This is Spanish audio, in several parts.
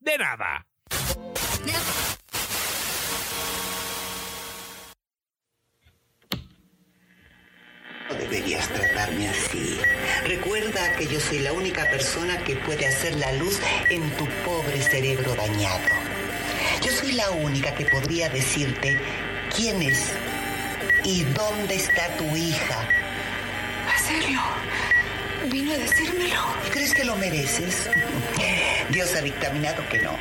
de nada. No deberías tratarme así. Recuerda que yo soy la única persona que puede hacer la luz en tu pobre cerebro dañado. Yo soy la única que podría decirte quién es y dónde está tu hija. Basilio, vino a decírmelo. ¿Crees que lo mereces? Dios ha dictaminado que no,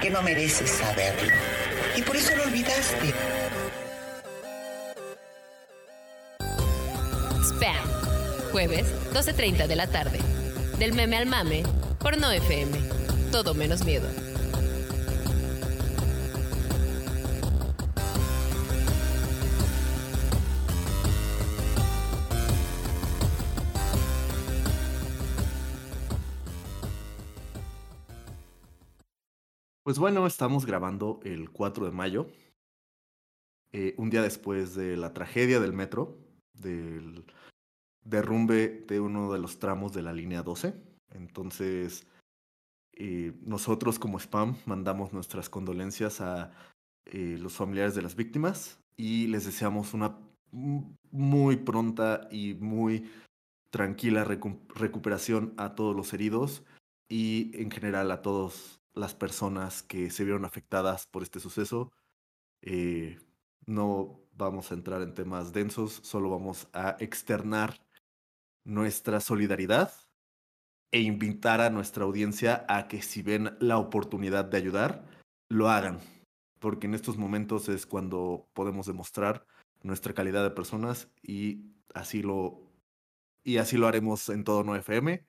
que no mereces saberlo. Y por eso lo olvidaste. Spam. Jueves, 12.30 de la tarde. Del meme al mame, por No FM. Todo menos miedo. Pues bueno, estamos grabando el 4 de mayo, eh, un día después de la tragedia del metro, del derrumbe de uno de los tramos de la línea 12. Entonces, eh, nosotros como spam mandamos nuestras condolencias a eh, los familiares de las víctimas y les deseamos una muy pronta y muy tranquila recu recuperación a todos los heridos y en general a todas las personas que se vieron afectadas por este suceso. Eh, no vamos a entrar en temas densos, solo vamos a externar nuestra solidaridad e invitar a nuestra audiencia a que si ven la oportunidad de ayudar, lo hagan, porque en estos momentos es cuando podemos demostrar nuestra calidad de personas y así lo y así lo haremos en todo 9FM.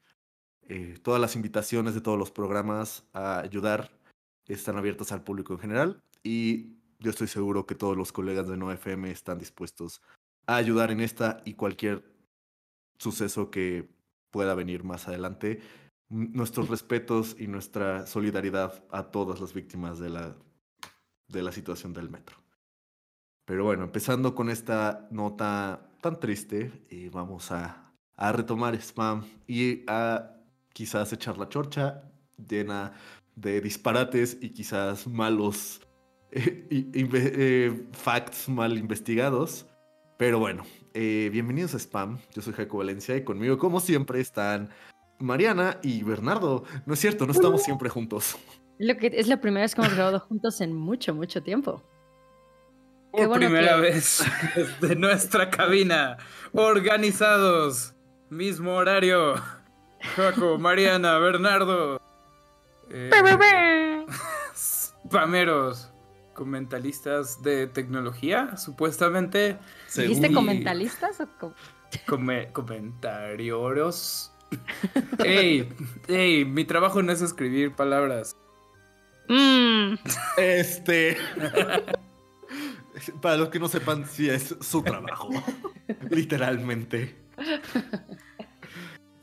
Eh, todas las invitaciones de todos los programas a ayudar están abiertas al público en general y yo estoy seguro que todos los colegas de 9FM están dispuestos a ayudar en esta y cualquier suceso que pueda venir más adelante. Nuestros respetos y nuestra solidaridad a todas las víctimas de la, de la situación del metro. Pero bueno, empezando con esta nota tan triste, y vamos a, a retomar spam y a quizás echar la chorcha llena de disparates y quizás malos eh, eh, facts mal investigados. Pero bueno, eh, bienvenidos a Spam. Yo soy Jaco Valencia y conmigo, como siempre, están Mariana y Bernardo. No es cierto, no estamos siempre juntos. Lo que es la primera vez que hemos grabado juntos en mucho, mucho tiempo. Por bueno primera que... vez desde nuestra cabina, organizados, mismo horario. Jaco, Mariana, Bernardo. Eh, spameros comentalistas de tecnología, supuestamente. ¿Dijiste comentalistas o com Come comentarios? ey, ey, mi trabajo no es escribir palabras. Mm. Este. Para los que no sepan, sí es su trabajo. Literalmente.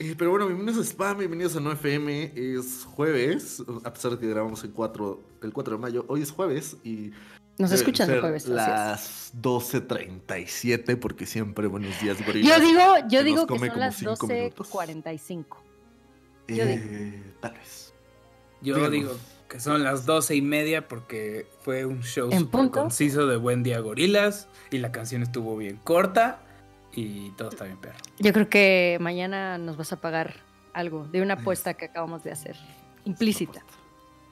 Eh, pero bueno, bienvenidos a Spam, bienvenidos a 9FM. Es jueves, a pesar de que grabamos el 4, el 4 de mayo. Hoy es jueves y. Nos escuchan el jueves. Las 12.37, porque siempre buenos días, gorilas. Yo digo, yo digo que son las 12.45. Yo eh. Tal vez. Yo Díganos. digo que son las 12 y media porque fue un show super conciso de Buen Día Gorilas y la canción estuvo bien corta y todo está bien perro. Yo creo que mañana nos vas a pagar algo de una apuesta que acabamos de hacer, implícita.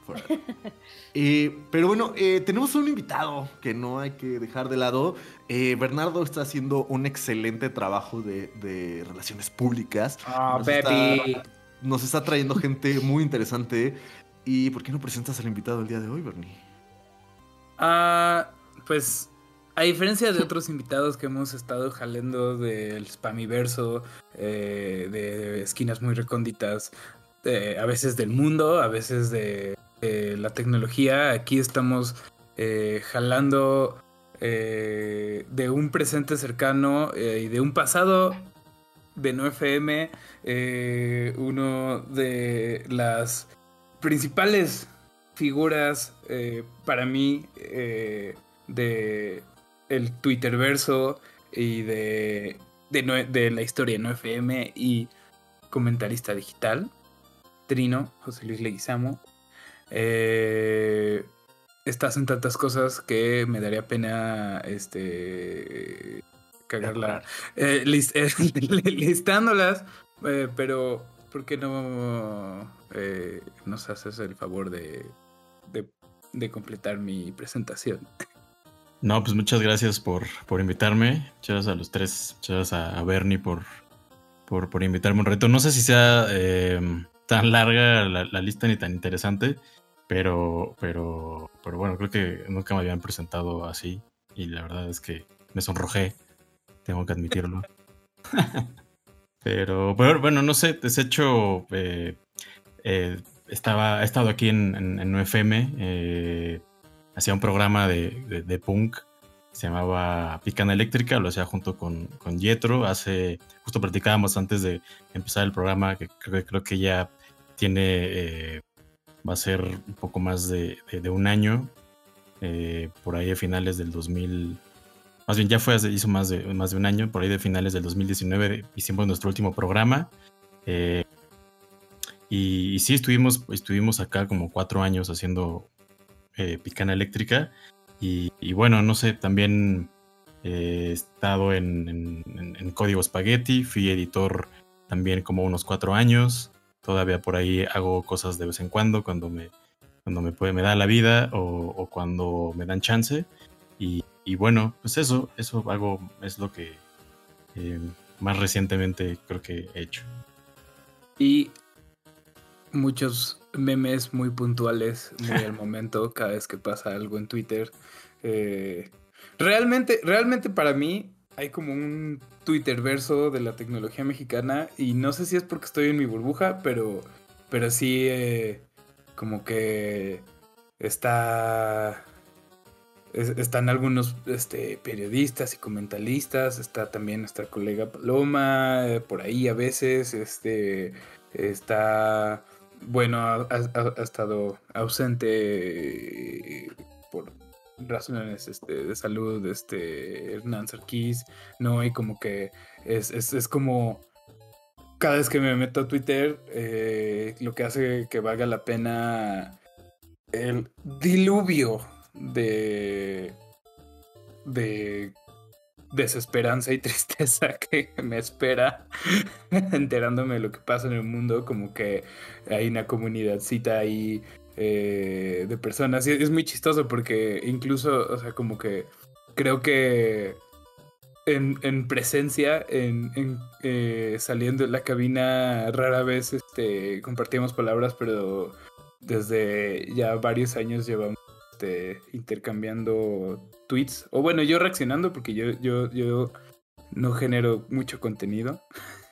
eh, pero bueno, eh, tenemos un invitado que no hay que dejar de lado. Eh, Bernardo está haciendo un excelente trabajo de, de relaciones públicas. Ah, oh, nos está trayendo gente muy interesante. ¿Y por qué no presentas al invitado el día de hoy, Bernie? Ah, pues a diferencia de otros invitados que hemos estado jalando del spamiverso, eh, de esquinas muy recónditas, eh, a veces del mundo, a veces de la tecnología. Aquí estamos eh, jalando eh, de un presente cercano y de un pasado de No FM, uno de las principales figuras para mí de el Twitterverso y de, de, la historia de No FM y comentarista digital, Trino, José Luis Leguizamo. Eh, estás en tantas cosas que me daría pena este cagarla eh, eh, listándolas, pero ¿por qué no nos haces el favor de, de, completar mi presentación? No, pues muchas gracias por, por invitarme. Muchas gracias a los tres. Muchas gracias a, Bernie por, por, por, invitarme un reto. No sé si sea tan larga la, lista ni tan interesante. Pero, pero, pero bueno, creo que nunca me habían presentado así. Y la verdad es que me sonrojé. Tengo que admitirlo. pero, pero, bueno, no sé, desecho. Eh, eh, estaba, he estado aquí en, en, UFM. Eh, hacía un programa de, de, punk. Se llamaba Picana Eléctrica. Lo hacía junto con, con Yetro. Hace. Justo platicábamos antes de empezar el programa. Que creo, creo que ya tiene va a ser un poco más de, un año, eh, por ahí de finales del 2000, más bien ya fue, hizo más de, más de un año, por ahí de finales del 2019 hicimos nuestro último programa. Eh, y, sí, estuvimos, estuvimos acá como cuatro años haciendo eh, Picana Eléctrica. Y, bueno, no sé, también he estado en, en, Código Spaghetti, fui editor también como unos cuatro años. Todavía por ahí hago cosas de vez en cuando, cuando me, cuando me, puede, me da la vida o, cuando me dan chance. Y, bueno, pues eso, eso hago, es lo que eh, más recientemente creo que he hecho. Y muchos memes muy puntuales, muy al momento, cada vez que pasa algo en Twitter. Eh, realmente, realmente para mí hay como un Twitter verso de la tecnología mexicana y no sé si es porque estoy en mi burbuja, pero, pero sí eh, como que está... están algunos este, periodistas y comentaristas, está también nuestra colega Paloma, eh, por ahí a veces, este, está, bueno, ha estado ausente por razones este, de salud, este, Hernán Sarkis, ¿no? Y como que es, es, como cada vez que me meto a Twitter, eh, lo que hace que valga la pena el diluvio de, de desesperanza y tristeza que me espera enterándome de lo que pasa en el mundo, como que hay una comunidadcita ahí eh, de personas. Y es muy chistoso porque incluso, o sea, como que creo que en, presencia, en, eh, saliendo de la cabina, rara vez este, compartíamos palabras, pero desde ya varios años llevamos este, intercambiando tweets. O bueno, yo reaccionando porque yo, yo, yo no genero mucho contenido.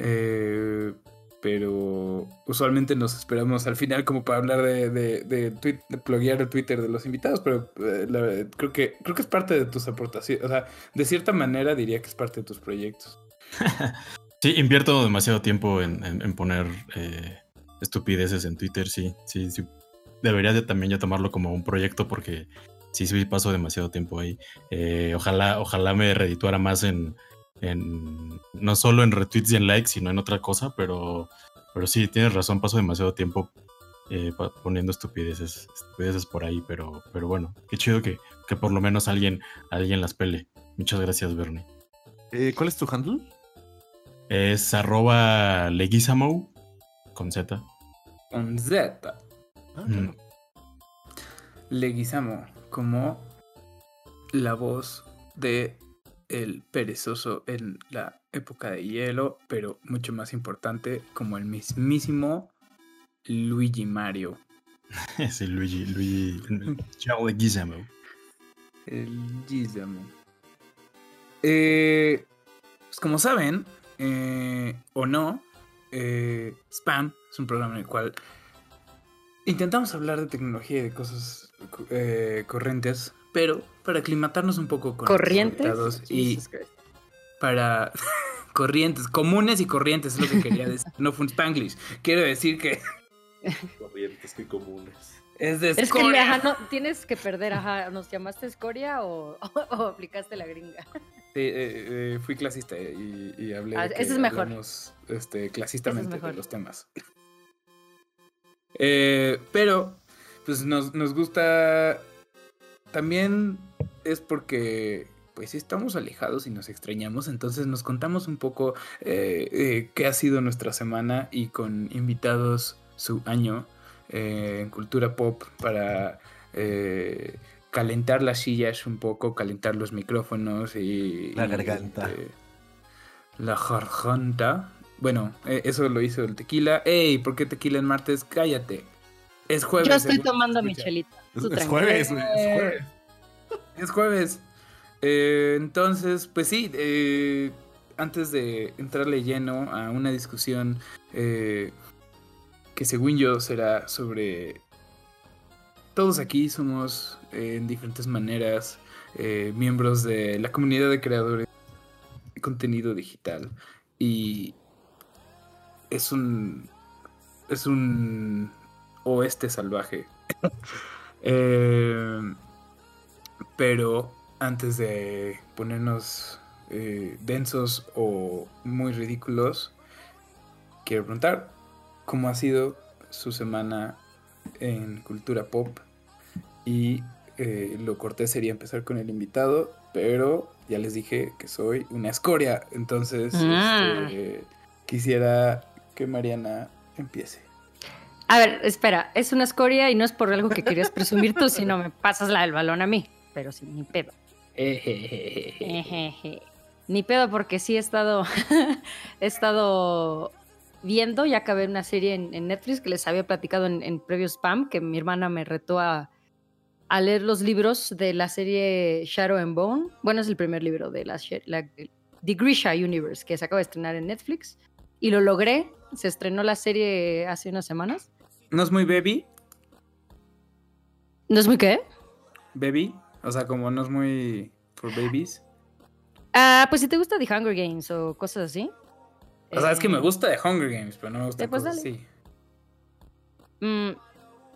Eh, pero usualmente nos esperamos al final como para hablar de, de, de, tweet, pluguear el Twitter de los invitados, pero eh, creo, que, creo que es parte de tus aportaciones, o sea, de cierta manera diría que es parte de tus proyectos. sí, invierto demasiado tiempo en, en, poner eh, estupideces en Twitter, sí, sí, sí. Debería de también ya tomarlo como un proyecto porque sí, sí paso demasiado tiempo ahí. Eh, ojalá, ojalá me redituara más en no solo en retweets y en likes, sino en otra cosa, pero, pero sí, tienes razón, paso demasiado tiempo eh, poniendo estupideces, estupideces por ahí, pero, pero bueno, qué chido que, que por lo menos alguien, alguien las pele. Muchas gracias, Bernie. Eh, ¿Cuál es tu handle? Es arroba leguizamo con Z. Con Z. Ah, mm. Leguizamo, como la voz de el perezoso en la época de hielo, pero mucho más importante como el mismísimo Luigi Mario. sí, Luigi, Luigi, Charles Gizamo. El Gizamo. Eh, pues como saben, eh, o no, eh, Spam es un programa en el cual intentamos hablar de tecnología y de cosas eh, corrientes, pero para aclimatarnos un poco con ¿Corrientes? los y para corrientes, comunes y corrientes es lo que quería decir. No fue un Spanglish. Quiero decir que Corrientes que comunes. es de Es que escoria. ajá, no, tienes que perder, ajá, ¿nos llamaste escoria o, o aplicaste la gringa? Sí, eh, eh, fui clasista y, y hablé Ah, de que eso es mejor. hablamos, este, clasistamente mejor. de los temas. Eh, pero, pues nos, nos gusta. También es porque, pues, estamos alejados y nos extrañamos. Entonces, nos contamos un poco eh, eh, qué ha sido nuestra semana y con invitados su año eh, en cultura pop para eh, calentar las sillas un poco, calentar los micrófonos y. La garganta. la garganta. Bueno, eh, eso lo hizo el tequila. ¡Ey! ¿Por qué tequila en martes? Cállate. Es jueves. Yo estoy tomando se mi escucha. chelita. Es, es jueves, güey. Es jueves. Es jueves. Eh, entonces, pues sí, eh, antes de entrarle lleno a una discusión eh, que según yo será sobre... Todos aquí somos eh, en diferentes maneras eh, miembros de la comunidad de creadores de contenido digital y es un es un oeste salvaje. Eh, pero antes de ponernos eh, densos o muy ridículos, quiero preguntar cómo ha sido su semana en cultura pop. Y eh, lo cortés sería empezar con el invitado, pero ya les dije que soy una escoria. Entonces Ah. este, quisiera que Mariana empiece. A ver, espera, es una escoria y no es por algo que querías presumir tú, sino me pasas la del balón a mí. Pero sí, ni pedo. Ni pedo, porque sí he estado, he estado viendo, ya acabé una serie en, Netflix que les había platicado en, en spam, que mi hermana me retó a, leer los libros de la serie Shadow and Bone. Bueno, es el primer libro de la, la The Grisha Universe, que se acaba de estrenar en Netflix. Y lo logré. Se estrenó la serie hace unas semanas. ¿No es muy baby? ¿No es muy qué? ¿Baby? O sea, como no es muy for babies. Ah, pues si te gusta The Hunger Games o cosas así. O sea, es que eh, me gusta de Hunger Games, pero no me gusta Eh, pues cosas dale. así. mm,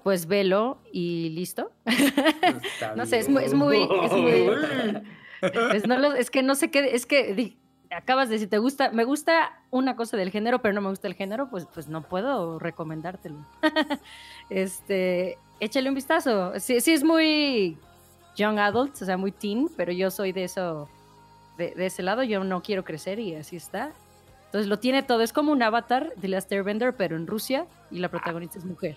pues velo y listo. No sé, es muy, es muy, es muy- bien. pues no lo- es que no sé qué, es que acabas de decir, te gusta, me gusta una cosa del género, pero no me gusta el género, pues, pues no puedo recomendártelo. este, échale un vistazo. Sí, sí es muy young adult, o sea, muy teen, pero yo soy de eso, de, ese lado, yo no quiero crecer y así está. Entonces lo tiene todo, es como un avatar de Last Airbender, pero en Rusia, y la protagonista es mujer.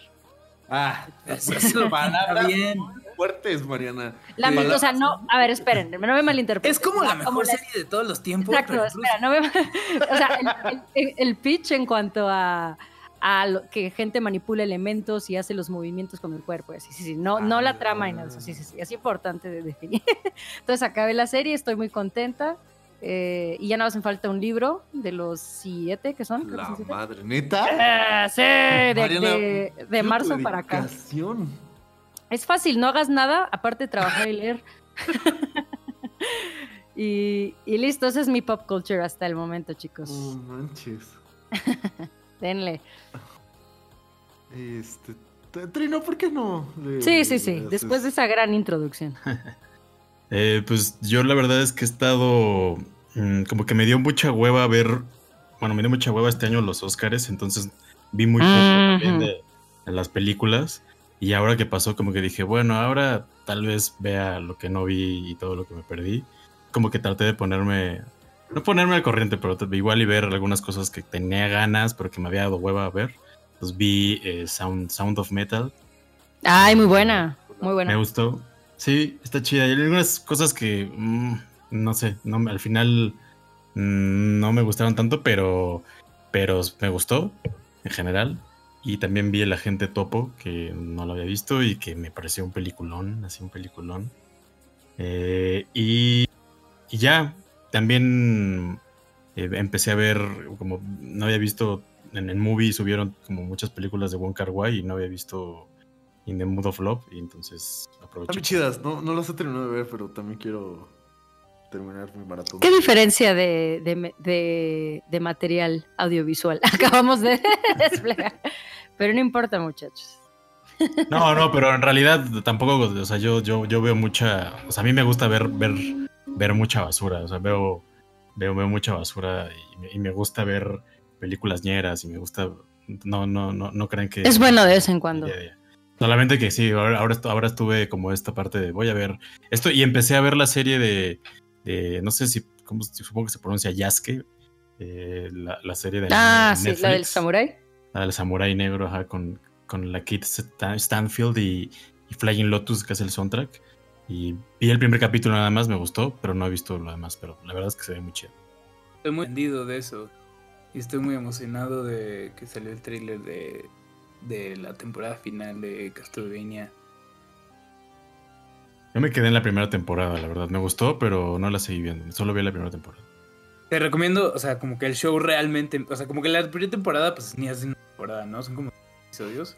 Ah, Eso eso está bien. fuertes, Mariana. La, Sí. O sea, no, a ver, esperen, no me malinterpreten. Es como la mejor la- serie de todos los tiempos. Exacto, pero espera, no me... O sea, el, el- el pitch en cuanto a, a lo- que gente manipula elementos y hace los movimientos con el cuerpo, sí, sí, sí, no, no la trama y nada, de eso, sí, sí, sí, es importante de definir. Entonces acabé la serie, estoy muy contenta eh, y ya no hacen falta un libro de los siete que son. que La son siete. madre, neta. Ah, sí, de, de- marzo para acá. Es fácil, no hagas nada aparte de trabajar y leer. y, y listo, ese es mi pop culture hasta el momento, chicos. No manches. Denle. Este. Trino, ¿por qué no? le- Sí, sí, sí. Después de esa gran introducción. Eh, pues yo la verdad es que he estado mm, como que me dio mucha hueva ver, bueno, me dio mucha hueva este año los Oscars, entonces vi muy poco también Ujú. de, de las películas y ahora que pasó como que dije, bueno, ahora tal vez vea lo que no vi y todo lo que me perdí. Como que traté de ponerme, no ponerme al corriente, pero igual y ver algunas cosas que tenía ganas, pero que me había dado hueva a ver. Entonces vi eh, Sound, Sound of Metal, Ay, muy buena. Muy me buena. gustó. Sí, está chida. Y hay algunas cosas que mm, no sé, al final mm, no me gustaron tanto, pero, pero me gustó en general. Y también vi El Agente Topo, que no lo había visto y que me pareció un peliculón, así un peliculón. Eh, y, y ya, también eh, empecé a ver, como no había visto, en el movie subieron como muchas películas de Wong Kar Wai y no había visto in the mood of love y entonces aprovecho. Están bien chidas, no, no las he terminado de ver, pero también quiero terminar mi maratón. ¿Qué diferencia de, de de- de material audiovisual acabamos de desplegar? Pero no importa, muchachos. No, no, pero en realidad tampoco, o sea, yo, yo, yo veo mucha, o sea, a mí me gusta ver, ver, ver mucha basura, o sea, veo, veo, veo mucha basura y me, y me gusta ver películas ñeras y me gusta, no, no, no, no crean que... Es bueno de vez en cuando. Solamente que sí, ahora, ahora, ahora estuve como esta parte de voy a ver esto y empecé a ver la serie de, de no sé si, ¿cómo, supongo que se pronuncia Yasuke, eh, la, la serie de Ah, sí, Netflix, la del samurái. la del samurái negro, ajá, con, con la Kit Stan- Stanfield y, y Flying Lotus, que es el soundtrack. Y vi el primer capítulo nada más, me gustó, pero no he visto lo demás, pero la verdad es que se ve muy chido. Estoy muy vendido de eso. Y estoy muy emocionado de que salió el tráiler de, de la temporada final de Castlevania. Yo me quedé en la primera temporada, la verdad, me gustó, pero no la seguí viendo, solo vi la primera temporada. Te recomiendo, o sea, como que el show realmente, o sea, como que la primera temporada, pues ni es una temporada, ¿no? Son como episodios.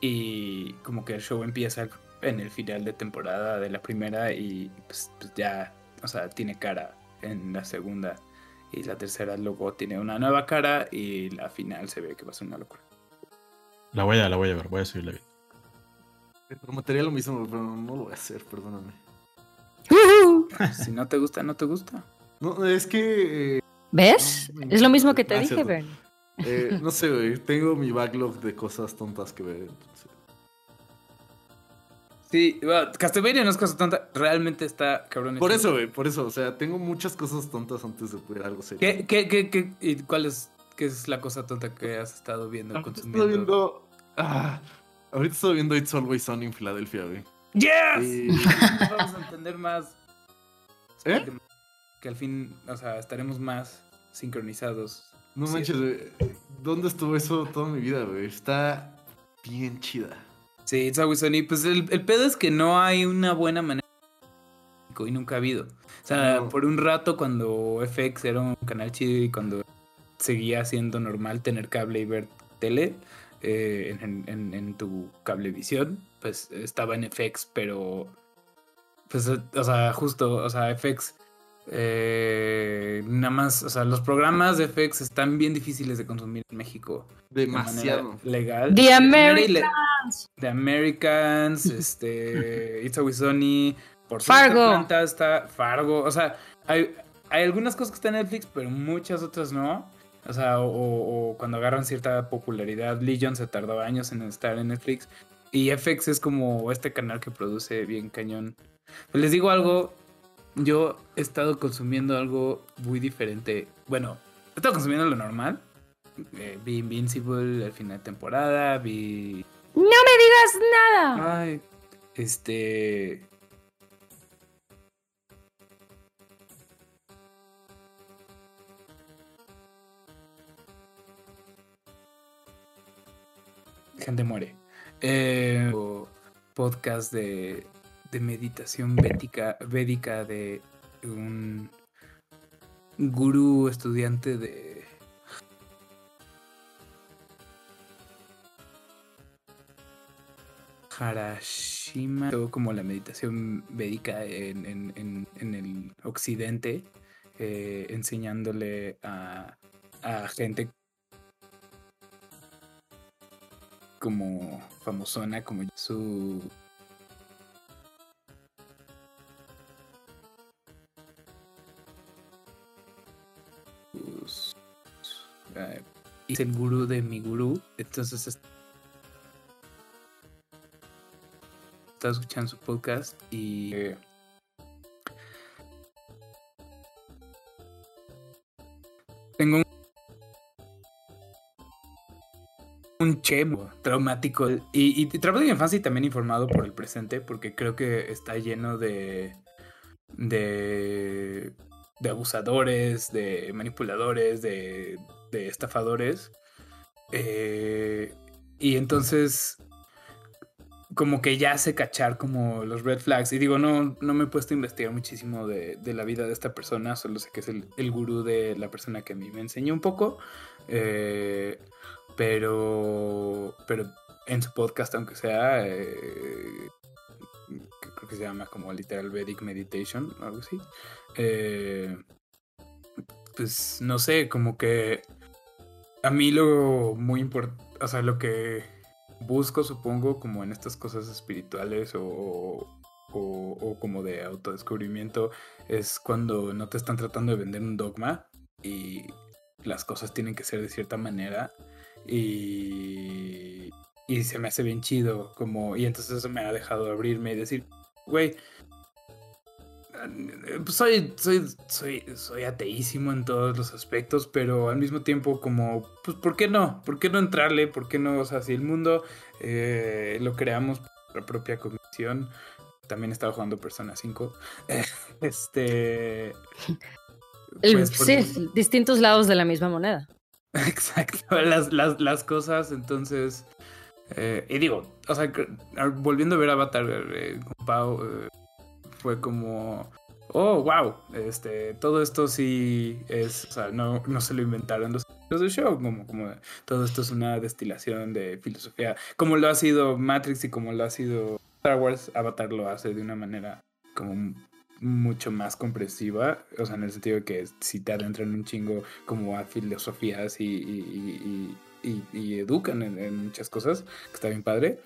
Y como que el show empieza en el final de temporada de la primera y pues, pues ya, o sea, tiene cara en la segunda. Y la tercera luego tiene una nueva cara y la final se ve que va a ser una locura. La voy a, la voy a ver, voy a subirla bien. Pero material lo mismo, pero no lo voy a hacer, perdóname. Si no te gusta, no te gusta. No, es que. eh, ¿Ves? No, Es lo mismo que te dije, no. Bernie. eh, no sé, güey. Tengo mi backlog de cosas tontas que ver. Entonces. Sí, bueno, Castlevania no es cosa tonta, realmente está cabrón. Por eso, güey, por eso. O sea, tengo muchas cosas tontas antes de ver algo serio. ¿Qué, qué, qué, qué, y cuál es, qué es la cosa tonta que has estado viendo, Ahorita consumiendo? estoy viendo. Ah, ahorita estoy viendo It's Always Sunny en Filadelfia, güey. ¡Yes! Y- Vamos a entender más. ¿Eh? Que al fin, o sea, estaremos más sincronizados. No Sí. manches, güey. ¿Dónde estuvo eso toda mi vida, güey? Está bien chida. Sí, It's Always Sunny. Pues el, el pedo es que no hay una buena manera y nunca ha habido. O sea, No. por un rato cuando FX era un canal chido y cuando seguía siendo normal tener cable y ver tele eh, en, en- en tu cablevisión, pues estaba en FX, pero pues, eh, o sea, justo, o sea, FX eh, nada más, o sea, los programas de FX están bien difíciles de consumir en México. de manera Demasiado. legal. The Americans. The Americans, este, It's Always Sunny, por Fargo. Está Fargo, o sea, hay, hay algunas cosas que están en Netflix, pero muchas otras no. O sea, o, cuando agarran cierta popularidad, Legion se tardó años en estar en Netflix. Y FX es como este canal que produce bien cañón. Pues les digo algo, yo he estado consumiendo algo muy diferente. Bueno, he estado consumiendo lo normal. Eh, vi Invincible al final de temporada, vi No me digas nada. Ay, este. Gente muere. Eh, podcast de, de meditación védica, védica de un gurú estudiante de Harashima, como la meditación védica en, en- en- en el occidente, eh, enseñándole a, a gente como famosona, como su... eh, es el gurú de mi gurú, entonces es- estaba escuchando su podcast y un chemo traumático y, y, y trabajo de infancia y también informado por el presente porque creo que está lleno de de de abusadores, de manipuladores, de, de estafadores. Eh, y entonces como que ya sé cachar como los red flags. Y digo, no, no me he puesto a investigar muchísimo de, de la vida de esta persona, solo sé que es el, el gurú de la persona que a mí me enseñó un poco. Eh, pero, pero en su podcast, aunque sea, eh, creo que se llama como literal Vedic Meditation o algo así. Eh, pues no sé, como que a mí lo muy importante, o sea, lo que busco, supongo, como en estas cosas espirituales o, o, o como de autodescubrimiento, es cuando no te están tratando de vender un dogma y las cosas tienen que ser de cierta manera y, y se me hace bien chido, como, y entonces eso me ha dejado abrirme y decir, güey, pues soy, soy, soy, soy ateísimo en todos los aspectos, pero al mismo tiempo como, pues, ¿por qué no? ¿Por qué no entrarle? ¿Por qué no? O sea, si el mundo eh, lo creamos por la propia comisión, también estaba jugando Persona 5, este... El- pues, por- sí, distintos lados de la misma moneda. Exacto, las, las, las cosas, entonces... eh, y digo, o sea, ah, volviendo a ver Avatar eh, con Pau, eh, fue como... Oh, wow, este, todo esto sí es, o sea, no, no se lo inventaron los del show, como, como todo esto es una destilación de filosofía, como lo ha sido Matrix y como lo ha sido Star Wars, Avatar lo hace de una manera como mucho más comprensiva, o sea, en el sentido de que si te adentran un chingo como a filosofías y, y- y- educan en, en muchas cosas, que está bien padre.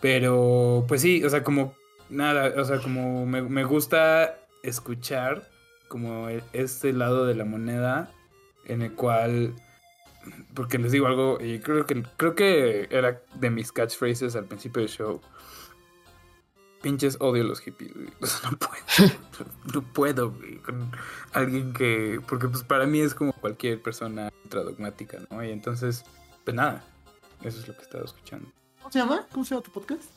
Pero, pues sí, o sea, como nada, o sea, como me, me gusta escuchar como e- este lado de la moneda en el cual, porque les digo algo, y creo que, creo que era de mis catchphrases al principio del show. Pinches odio a los hippies, güey. O sea, no puedo. No puedo, güey, con alguien que. Porque, pues, para mí es como cualquier persona ultradogmática, ¿no? Y entonces, pues nada. Eso es lo que he estado escuchando. ¿Cómo se llama? ¿Cómo se llama tu podcast?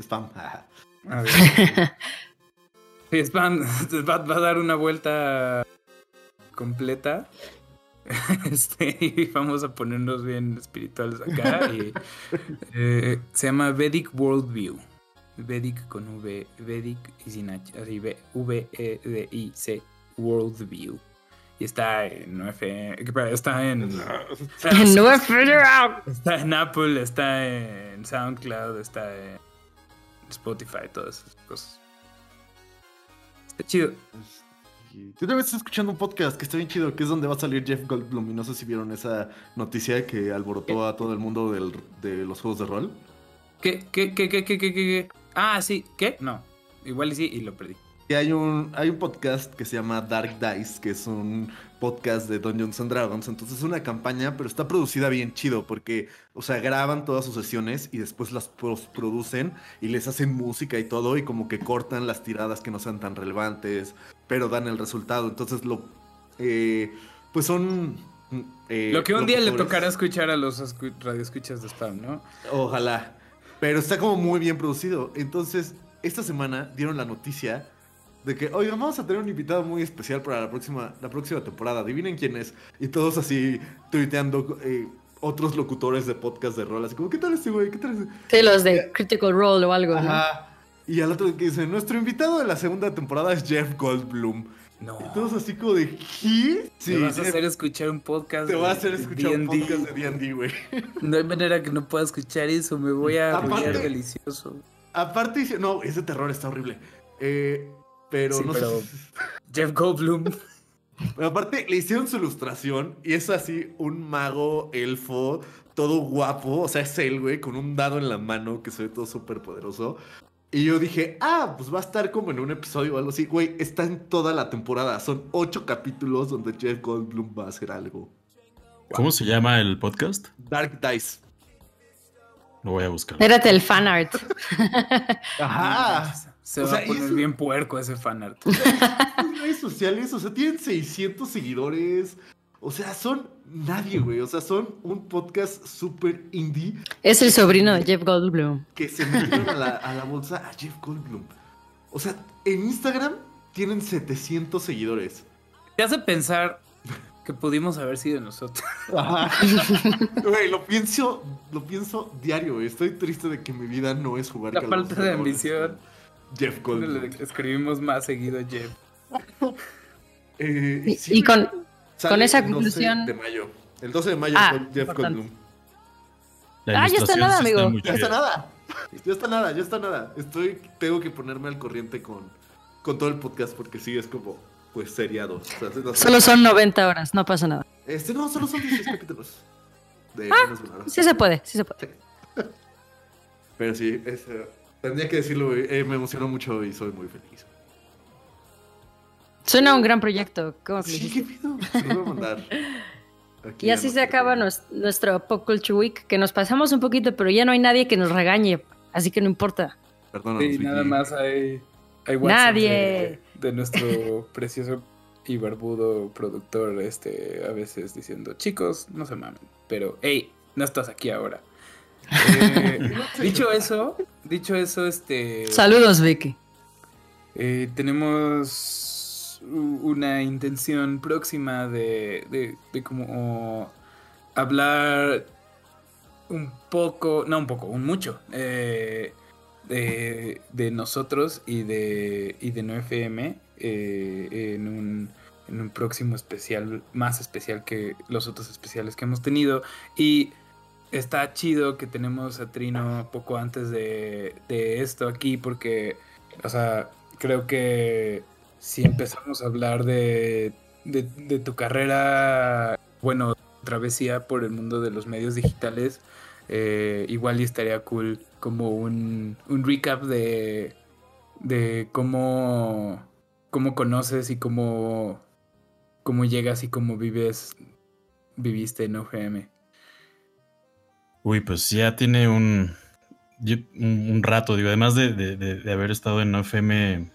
Spam. A ver. Sí, Spam va, va a dar una vuelta completa. Este, y vamos a ponernos bien espirituales acá. y, eh, se llama Vedic Worldview. Vedic con V, Vedic y sin H, así V, V E D I C Worldview. Y está en FM, está en No Federal. Está en Apple, está en SoundCloud, está en Spotify, todas esas cosas. Está chido. Yo también estoy escuchando un podcast que está bien chido, que es donde va a salir Jeff Goldblum. Y no sé si vieron esa noticia que alborotó a todo el mundo del- de los juegos de rol. ¿Qué, qué, qué, qué, qué, qué, qué? Ah, sí. ¿Qué? No. Igual y sí, y lo perdí. Y hay un, hay un podcast que se llama Dark Dice, que es un podcast de Dungeons and Dragons. Entonces es una campaña, pero está producida bien chido, porque, o sea, graban todas sus sesiones y después las producen y les hacen música y todo, y como que cortan las tiradas que no sean tan relevantes, pero dan el resultado. Entonces lo. eh, pues son. eh, lo que un día le tocará escuchar a los escu- radioescuchas de Spam, ¿no? Ojalá. Pero está como muy bien producido. Entonces, esta semana dieron la noticia de que, oigan, vamos a tener un invitado muy especial para la próxima, la próxima temporada. Adivinen quién es. Y todos así tuiteando eh, otros locutores de podcast de rol. Así como, ¿qué tal este güey? ¿Qué tal este? Sí, los de Critical Role o algo, ¿no? Y al otro que dice, nuestro invitado de la segunda temporada es Jeff Goldblum. No. Y todos así como de, ¿qué? te vas a hacer escuchar un podcast. te va a hacer escuchar un podcast de D&D, güey. No hay manera que no pueda escuchar eso. Me voy a Aparte- delicioso. Aparte dice, no, ese terror está horrible. Eh, pero Sí, no pero- sé. Jeff Goldblum. Pero aparte le hicieron su ilustración y es así un mago elfo, todo guapo, o sea, es él, güey, con un dado en la mano que se ve todo súper poderoso. Y yo dije, ah, pues va a estar como en un episodio o algo así. Güey, está en toda la temporada. Son ocho capítulos donde Jeff Goldblum va a hacer algo. ¿Cómo se llama el podcast? Dark Dice. Lo voy a buscar. Espérate el fan art. Ajá. Se O va sea, a poner eso- bien puerco ese fanart. Redes sociales, o sea, tienen 600 seguidores. O sea, son nadie, güey. O sea, son un podcast súper indie Es el sobrino de Jeff Goldblum. que se metieron a la, a la bolsa a Jeff Goldblum. O sea, en Instagram tienen 700 seguidores. Te hace pensar que pudimos haber sido nosotros. Güey, lo pienso, lo pienso diario, güey. Estoy triste de que mi vida no es jugar La falta de ambición. Jeff Goldblum. Le escribimos más seguido a Jeff. Eh, Y, sí, y con, sale con esa el 12 conclusión- de mayo. El 12 de mayo Ah, fue Jeff. Goldblum. Ah, ya está nada, amigo. Ya está nada. Ya está nada, ya está nada. Estoy, tengo que ponerme al corriente con, con todo el podcast porque sí es como, pues, seriado. O sea, no. Solo son 90 horas, no pasa nada. Este, no, solo son 16 capítulos. De hora. Sí se puede, sí se puede. Pero sí, es, eh, tendría que decirlo, eh, me emocionó mucho y soy muy feliz. Suena un gran proyecto. ¿Cómo Sí, qué pido. Se lo voy a mandar. Aquí Y así se acaba nues- nuestro Pop Culture Week, que nos pasamos un poquito, pero ya no hay nadie que nos regañe, así que no importa. Perdónanos, Sí, nada más hay, hay WhatsApp Nadie. De, de nuestro precioso y barbudo productor, este, a veces diciendo, chicos, no se mamen, pero, hey, no estás aquí ahora. Eh, dicho eso, dicho eso, este, Saludos, Vicky. eh, tenemos una intención próxima de, de, de como hablar un poco, no un poco, un mucho, eh, de, de nosotros y de, y de 9FM eh, en, un, en un próximo especial, más especial que los otros especiales que hemos tenido. Y está chido que tenemos a Trino poco antes de, de esto aquí porque, o sea, creo que si empezamos a hablar de, de, tu carrera, bueno, travesía por el mundo de los medios digitales, eh, igual y estaría cool como un, un recap de, de cómo, cómo conoces y cómo, cómo llegas y cómo vives, viviste en OGM. Uy, pues ya tiene un, un, rato, digo, además de, de- haber estado en OFM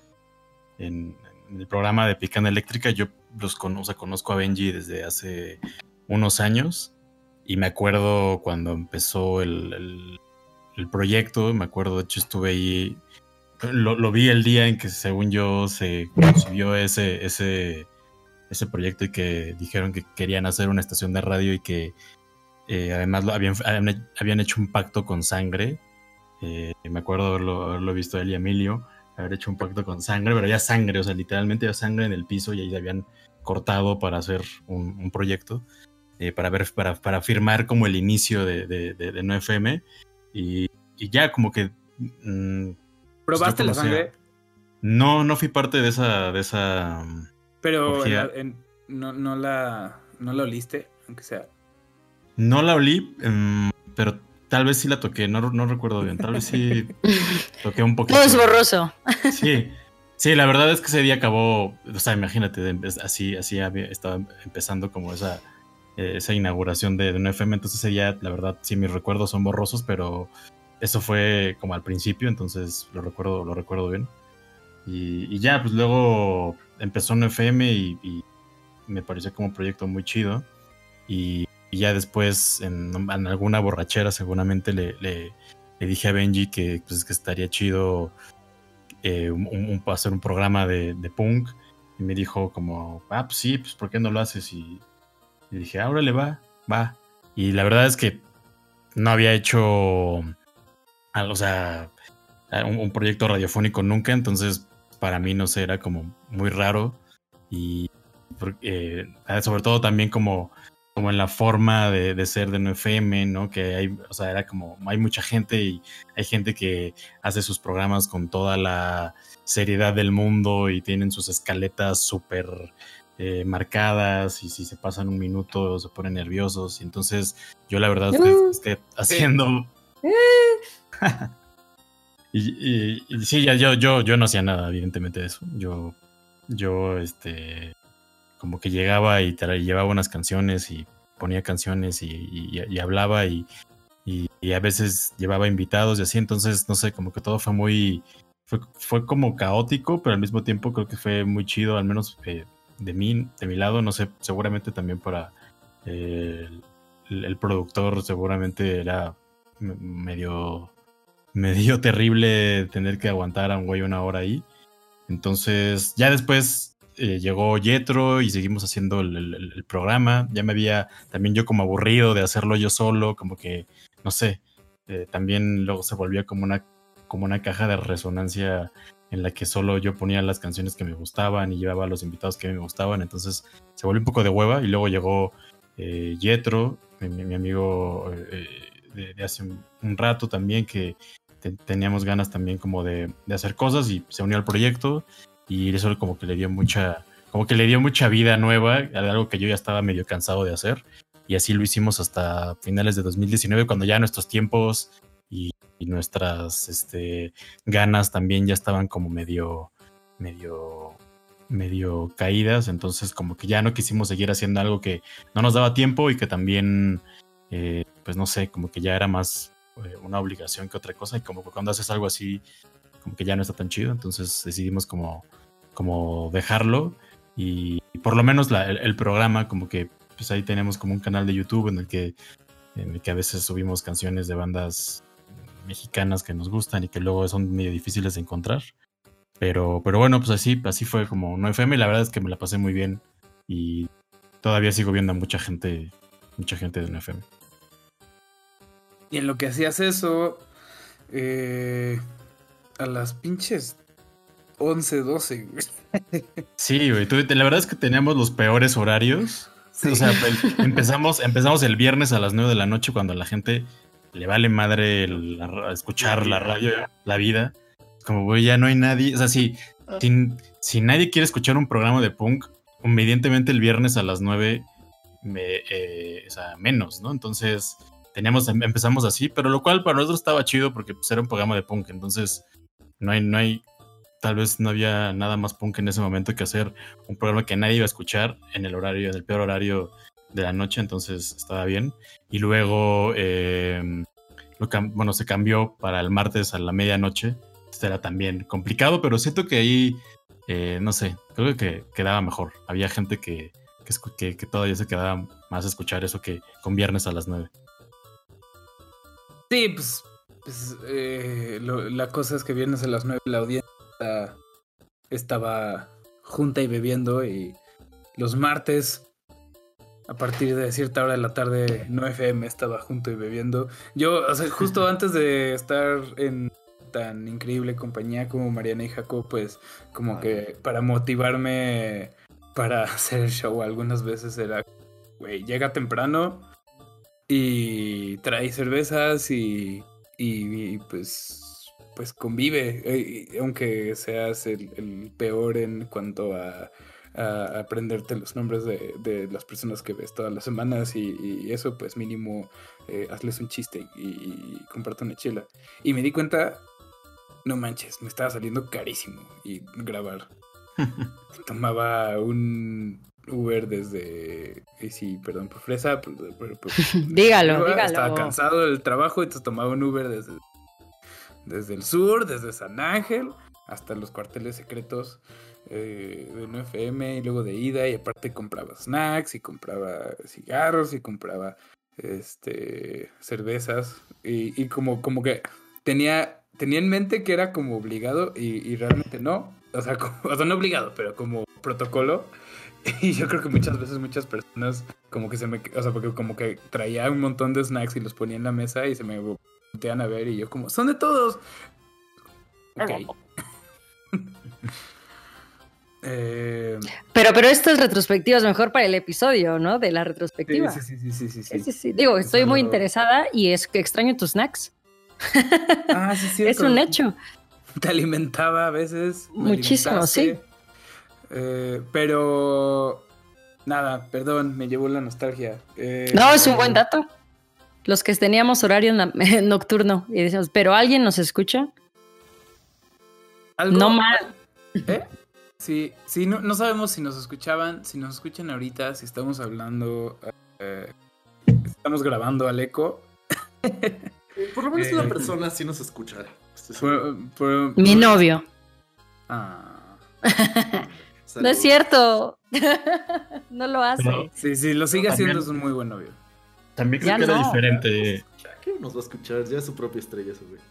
en el programa de Picana Eléctrica, yo los cono- o sea, conozco a Benji desde hace unos años y me acuerdo cuando empezó el, el- el proyecto, me acuerdo, de hecho estuve ahí, lo, lo vi el día en que según yo se concibió ese, ese, ese proyecto y que dijeron que querían hacer una estación de radio y que eh, además lo habían, habían, hecho un pacto con sangre. Eh, me acuerdo haberlo, haberlo visto él y Emilio, haber hecho un pacto con sangre, pero ya sangre, o sea, literalmente ya sangre en el piso y ahí se habían cortado para hacer un, un proyecto, eh, para, ver, para, para firmar como el inicio de, de, de, de 9FM. Y, y ya como que... mm, ¿Probaste la sangre? No, no fui parte de esa... De esa Pero en Orgía. la- en- no, no, la, no la oliste, aunque sea. no la olí, mm, pero tal vez sí la toqué, no, no recuerdo bien, tal vez sí toqué un poquito. Todo es borroso. Sí, sí, la verdad es que ese día acabó, o sea, imagínate, así, así había, estaba empezando como esa, eh, esa inauguración de, de un FM, entonces ese día, la verdad, sí, mis recuerdos son borrosos, pero eso fue como al principio, entonces lo recuerdo, lo recuerdo bien. Y, y ya, pues luego empezó un FM y, y me pareció como un proyecto muy chido. Y, y ya después, en, alguna borrachera, seguramente le, le- le dije a Benji que, pues, que estaría chido eh, un, hacer un programa de, punk. Y me dijo como, ah, pues sí, pues ¿por qué no lo haces? Y, y dije, ahora le va, va. Y la verdad es que no había hecho, algo, o sea, un, un proyecto radiofónico nunca, entonces para mí, no sé, era como muy raro. Y eh, sobre todo también como, como en la forma de, de ser de 9FM, ¿no? Que hay, o sea, era como, hay mucha gente y hay gente que hace sus programas con toda la seriedad del mundo y tienen sus escaletas súper eh, marcadas y si se pasan un minuto se ponen nerviosos. Y entonces yo la verdad es que, es que haciendo y, y- y sí ya yo yo yo no hacía nada evidentemente de eso. Yo yo este como que llegaba y llevaba unas canciones y ponía canciones y, hablaba y, y- a veces llevaba invitados y así, entonces no sé, como que todo fue muy, fue, fue como caótico, pero al mismo tiempo creo que fue muy chido, al menos eh, de mí, de mi lado, no sé, seguramente también para eh, el, el productor seguramente era medio, medio terrible tener que aguantar a un güey una hora ahí. Entonces, ya después eh, llegó Yetro y seguimos haciendo el, programa. Ya me había también yo como aburrido de hacerlo yo solo, como que, no sé, eh, también luego se volvía como una, como una caja de resonancia en la que solo yo ponía las canciones que me gustaban y llevaba a los invitados que me gustaban. Entonces se volvió un poco de hueva y luego llegó eh, Yetro, mi, mi- mi amigo eh, de- hace un, rato también que te- teníamos ganas también como de hacer cosas y se unió al proyecto y eso como que le dio mucha, como que le dio mucha vida nueva, algo que yo ya estaba medio cansado de hacer. Y así lo hicimos hasta finales de 2019 cuando ya nuestros tiempos y, y nuestras este, ganas también ya estaban como medio, medio, medio caídas, entonces como que ya no quisimos seguir haciendo algo que no nos daba tiempo y que también, eh, pues no sé, como que ya era más eh, una obligación que otra cosa. Y como que cuando haces algo así, que ya no está tan chido, entonces decidimos como, como dejarlo y, por lo menos el, programa como que pues ahí tenemos como un canal de YouTube en el que en el que a veces subimos canciones de bandas mexicanas que nos gustan y que luego son medio difíciles de encontrar. Pero, pero bueno, pues así, así fue como no FM y la verdad es que me la pasé muy bien y todavía sigo viendo a mucha gente, mucha gente de no FM. Y en lo que hacías eso, eh, a las pinches 11, 12, güey. Sí, güey, tú- la verdad es que teníamos los peores horarios. Sí. O sea, el- empezamos, empezamos el viernes a las 9 de la noche cuando a la gente le vale madre la escuchar la radio, la vida. Como, güey, ya no hay nadie. O sea, si, si, si nadie quiere escuchar un programa de punk, inmediatamente el viernes a las 9, me, eh, o sea, menos, ¿no? Entonces, teníamos, em- empezamos así, pero lo cual para nosotros estaba chido porque pues, era un programa de punk. Entonces, no hay, no hay, tal vez no había nada más punk en ese momento que hacer un programa que nadie iba a escuchar en el horario, en el peor horario de la noche, entonces estaba bien. Y luego, eh, lo bueno, se cambió para el martes a la medianoche. Esto era también complicado, pero siento que ahí, eh, no sé, creo que quedaba mejor. Había gente que, que, que- todavía se quedaba más a escuchar eso que con viernes a las 9. Sí, pues, pues, eh, lo- la cosa es que viernes a las 9 la audiencia estaba junta y bebiendo y los martes a partir de cierta hora de la tarde no FM estaba junto y bebiendo. Yo, o sea, justo antes de estar en tan increíble compañía como Mariana y Jacob, pues como que para motivarme para hacer el show algunas veces era, güey, llega temprano y trae cervezas y, y, y, pues pues convive, eh, aunque seas el, el peor en cuanto a, a aprenderte los nombres de, de las personas que ves todas las semanas y, y eso, pues mínimo eh, hazles un chiste y, y comparte una chela. Y me di cuenta, no manches, me estaba saliendo carísimo y grabar. Tomaba un Uber desde, y sí, perdón por fresa, pero, pero- pero- Dígalo, dígalo. Estaba cansado del trabajo y entonces tomaba un Uber desde, desde el sur, desde San Ángel, hasta los cuarteles secretos eh, de 9FM y luego de ida y aparte compraba snacks y compraba cigarros y compraba este cervezas y, y como, como que tenía, tenía en mente que era como obligado y, y realmente no. O sea, como- o sea, no obligado, pero como protocolo. Y yo creo que muchas veces muchas personas como que se me... O sea, porque como que traía un montón de snacks y los ponía en la mesa y se me voltean a ver y yo como, son de todos. Ok. Eh, Pero, pero estas retrospectivas mejor para el episodio, ¿no? De la retrospectiva. sí, sí, sí, sí, sí, Sí, sí. Digo, estoy muy interesada y es que extraño tus snacks. Ah, sí, Es un hecho. Te alimentaba a veces. Muchísimo, sí. Eh, pero nada, perdón, me llevó la nostalgia. Eh, No, es un buen dato. Los que teníamos horario nocturno y decíamos, pero alguien nos escucha. algo- No mal. ¿Eh? Sí, sí, no, no sabemos si nos escuchaban, si nos escuchan ahorita, si estamos hablando, eh, estamos grabando al eco. Por lo menos Eh, una persona sí nos escucha. Por- por- Mi novio. Ah. No es cierto. no lo hace. Pero- Sí, sí, lo sigue También- haciendo, es un muy buen novio. También creo Ya que era no. diferente. ¿Qué nos va a escuchar? Ya es su propia estrella, ese güey.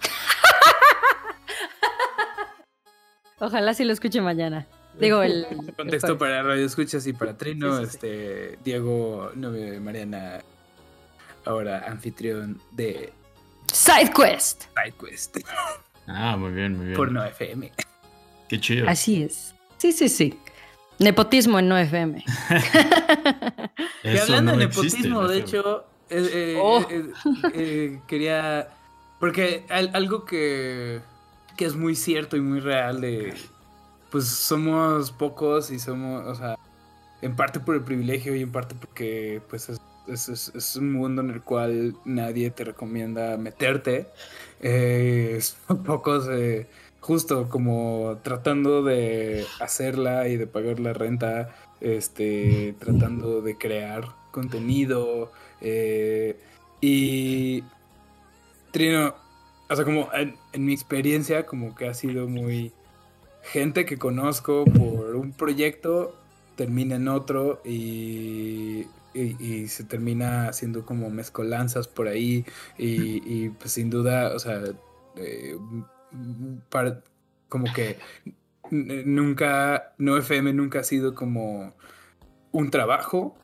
Ojalá sí lo escuche mañana. Digo, el. Contexto para Radio Escuchas y para Trino, Sí, sí, sí. este Diego, novio de Mariana, ahora anfitrión de SideQuest. SideQuest Ah, muy bien, muy bien. por No FM. Qué chido. Así es. Sí, sí, sí. Nepotismo en no FM. Y Eso hablando no de nepotismo, de hecho, eh, eh, Oh. eh, eh, quería. Porque al- algo que, que es muy cierto y muy real de. Pues somos pocos y somos. O sea, en parte por el privilegio y en parte porque, pues, es, es- es- es un mundo en el cual nadie te recomienda meterte. Eh, son pocos. Justo como tratando de hacerla y de pagar la renta, este, tratando de crear contenido. eh, y Trino, o sea, como en, mi experiencia, como que ha sido muy gente que conozco por un proyecto, termina en otro y, y- se termina haciendo como mezcolanzas por ahí y, pues sin duda, o sea, eh, para- como que nunca, no FM nunca ha sido como un trabajo,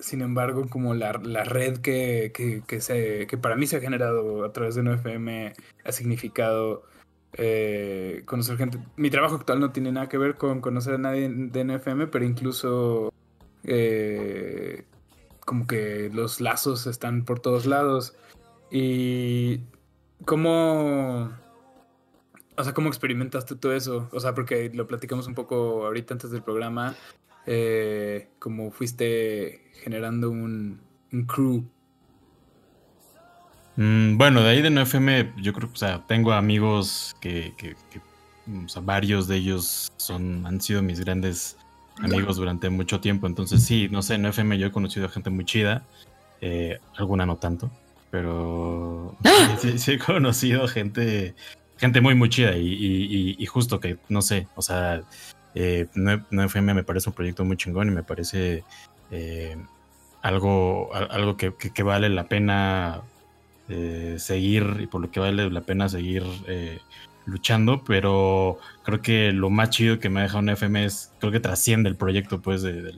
sin embargo, como la, la red que, que, que se, que para mí se ha generado a través de no FM ha significado eh, conocer gente. Mi trabajo actual no tiene nada que ver con conocer a nadie de NFM, pero incluso eh, como que los lazos están por todos lados. Y cómo... O sea, ¿cómo experimentaste todo eso? O sea, porque lo platicamos un poco ahorita antes del programa. Eh, como fuiste generando un, un crew. Mm, bueno, de ahí de NFM, yo creo que, o sea, tengo amigos que, que- que, mm, o sea, varios de ellos son, han sido mis grandes amigos durante mucho tiempo. Entonces, sí, no sé, en NFM yo he conocido a gente muy chida, eh, alguna no tanto, pero sí, sí he conocido gente, gente muy, muy chida y, justo que, no sé, o sea, eh, No- NFM me parece un proyecto muy chingón y me parece eh, algo, al- algo que, vale la pena eh, seguir y por lo que vale la pena seguir eh, luchando, pero creo que lo más chido que me ha dejado un FM es, creo que trasciende el proyecto pues de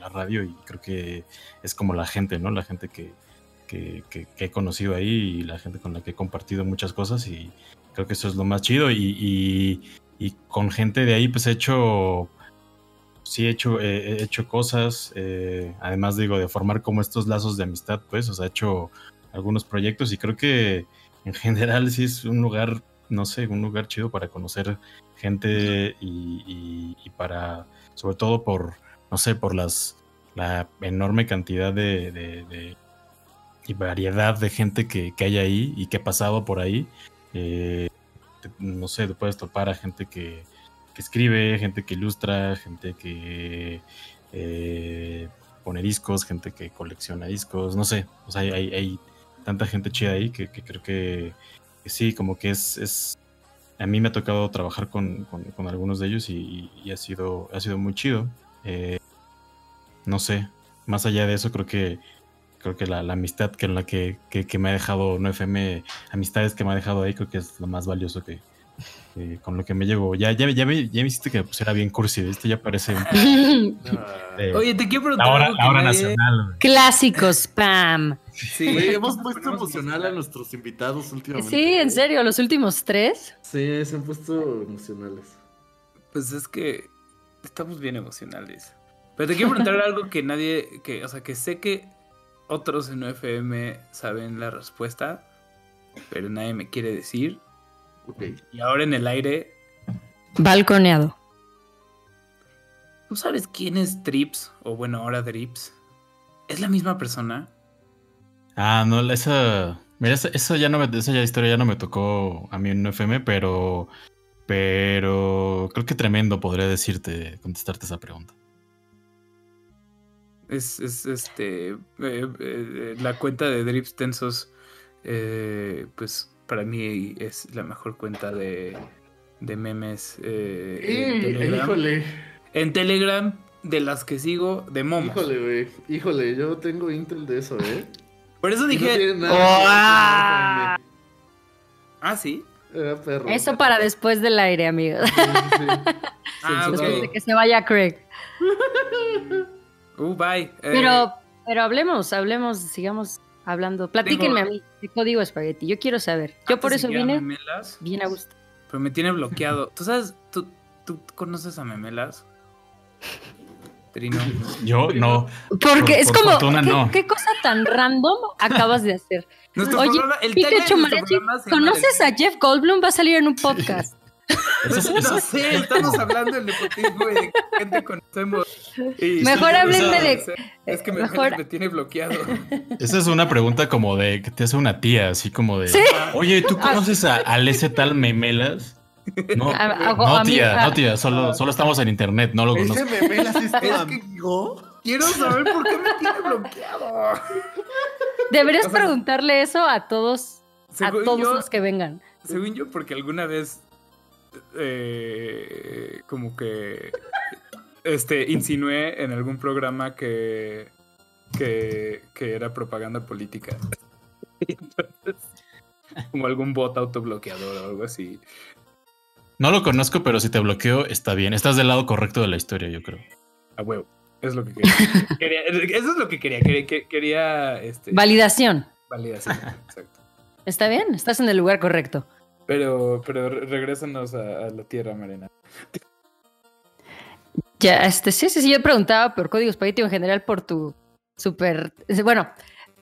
la radio y creo que es como la gente, ¿no? La gente que, que, he conocido ahí y la gente con la que he compartido muchas cosas y creo que eso es lo más chido y, con gente de ahí pues he hecho sí he hecho, eh, he hecho cosas, eh, además digo, de formar como estos lazos de amistad, pues, o sea, he hecho algunos proyectos y creo que en general sí es un lugar, no sé, un lugar chido para conocer gente y, para, sobre todo por, no sé, por las, la enorme cantidad de- y variedad de gente que, que hay ahí y que ha pasado por ahí. Eh, no sé, te puedes topar a gente que, que escribe, gente que ilustra, gente que eh, pone discos, gente que colecciona discos, no sé, o sea, hay, hay- tanta gente chida ahí que, que creo que, sí, como que es, es, a mí me ha tocado trabajar con, con- algunos de ellos y, y ha, sido, ha sido muy chido. Eh, no sé, más allá de eso creo que creo que la, la amistad que, la que, que- que me ha dejado no FM, amistades que me ha dejado ahí, creo que es lo más valioso que, que con lo que me llevo. Ya, ya, ya, me, ya me hiciste que pusiera bien cursi, esto ya parece un de- Oye, te quiero preguntar la hora, algo la que hora nadie- nacional. güey. Clásicos, spam. Sí, hemos puesto emocional a nuestros invitados últimamente. Sí, en serio, los últimos tres. Sí, se han puesto emocionales. Pues es que estamos bien emocionales. Pero te quiero preguntar algo que nadie, que, o sea, que sé que otros en UFM saben la respuesta, pero nadie me quiere decir. Ok. Y ahora en el aire, Balconeado. ¿tú sabes quién es Trips? O bueno, ahora Drips. ¿Es la misma persona? Ah, no, esa. Mira, esa, esa ya no me, esa ya historia ya no me tocó a mí en FM, pero. Pero creo que tremendo podría decirte, contestarte esa pregunta. Es, es este. eh, eh, la cuenta de Drips Tensos, eh, pues para mí es la mejor cuenta de, de memes. eh, en Telegram. híjole, En Telegram, de las que sigo, de momos. híjole, güey. Híjole, yo tengo Intel de eso, ¿eh? Por eso no dije. ver con ah, sí. FM. Era perro. Eso para después del aire, amigos. Sí, sí. Ah. Después de que se vaya Craig. Uh, bye. Eh, Pero, pero hablemos, hablemos, sigamos hablando. Platíquenme a mí de código espagueti. Yo quiero saber. Yo por eso vine Memelas, bien a gusto. pero me tiene bloqueado. ¿Tú sabes? ¿Tú, tú conoces a Memelas? Trino. Yo no. Porque Por- es por como, fortuna, ¿qué, no. qué cosa tan random acabas de hacer? Nuestro Oye, programa- el Pikachu Mariachi, ¿conoces a Jeff Goldblum? Va a salir en un podcast. Eso es- eso No sé, estamos hablando del nepotismo y de qué gente conocemos. Y- Mejor Sí, háblenme de- Es que me, mejor- me tiene bloqueado. Esa es una pregunta como de que te hace una tía, así como de. Sí. Oye, ¿tú conoces a, al ese tal Memelas? No, A- a- no, a mí- tía, a- no, tía, solo, solo estamos en internet, no lo ¿Ese conozco. Memelas es tu Es que- amigo? Quiero saber por qué me tiene bloqueado. Deberías O sea, preguntarle eso a todos, a todos yo- los que vengan. Según yo, porque alguna vez eh, como que este insinué en algún programa que que, que era propaganda política. Entonces, como algún bot autobloqueador o algo así. No lo conozco, pero si te bloqueo, está bien. Estás del lado correcto de la historia, yo creo. A huevo. Es lo que quería. Quería- eso es lo que quería. Quería, que- quería este, Validación. validación. Exacto. ¿Está bien? Estás en el lugar correcto. Pero, pero re- regrésanos a, la tierra, Marina. Ya, este, sí, sí, sí, yo preguntaba por Código Spaghetti en general por tu súper... Bueno,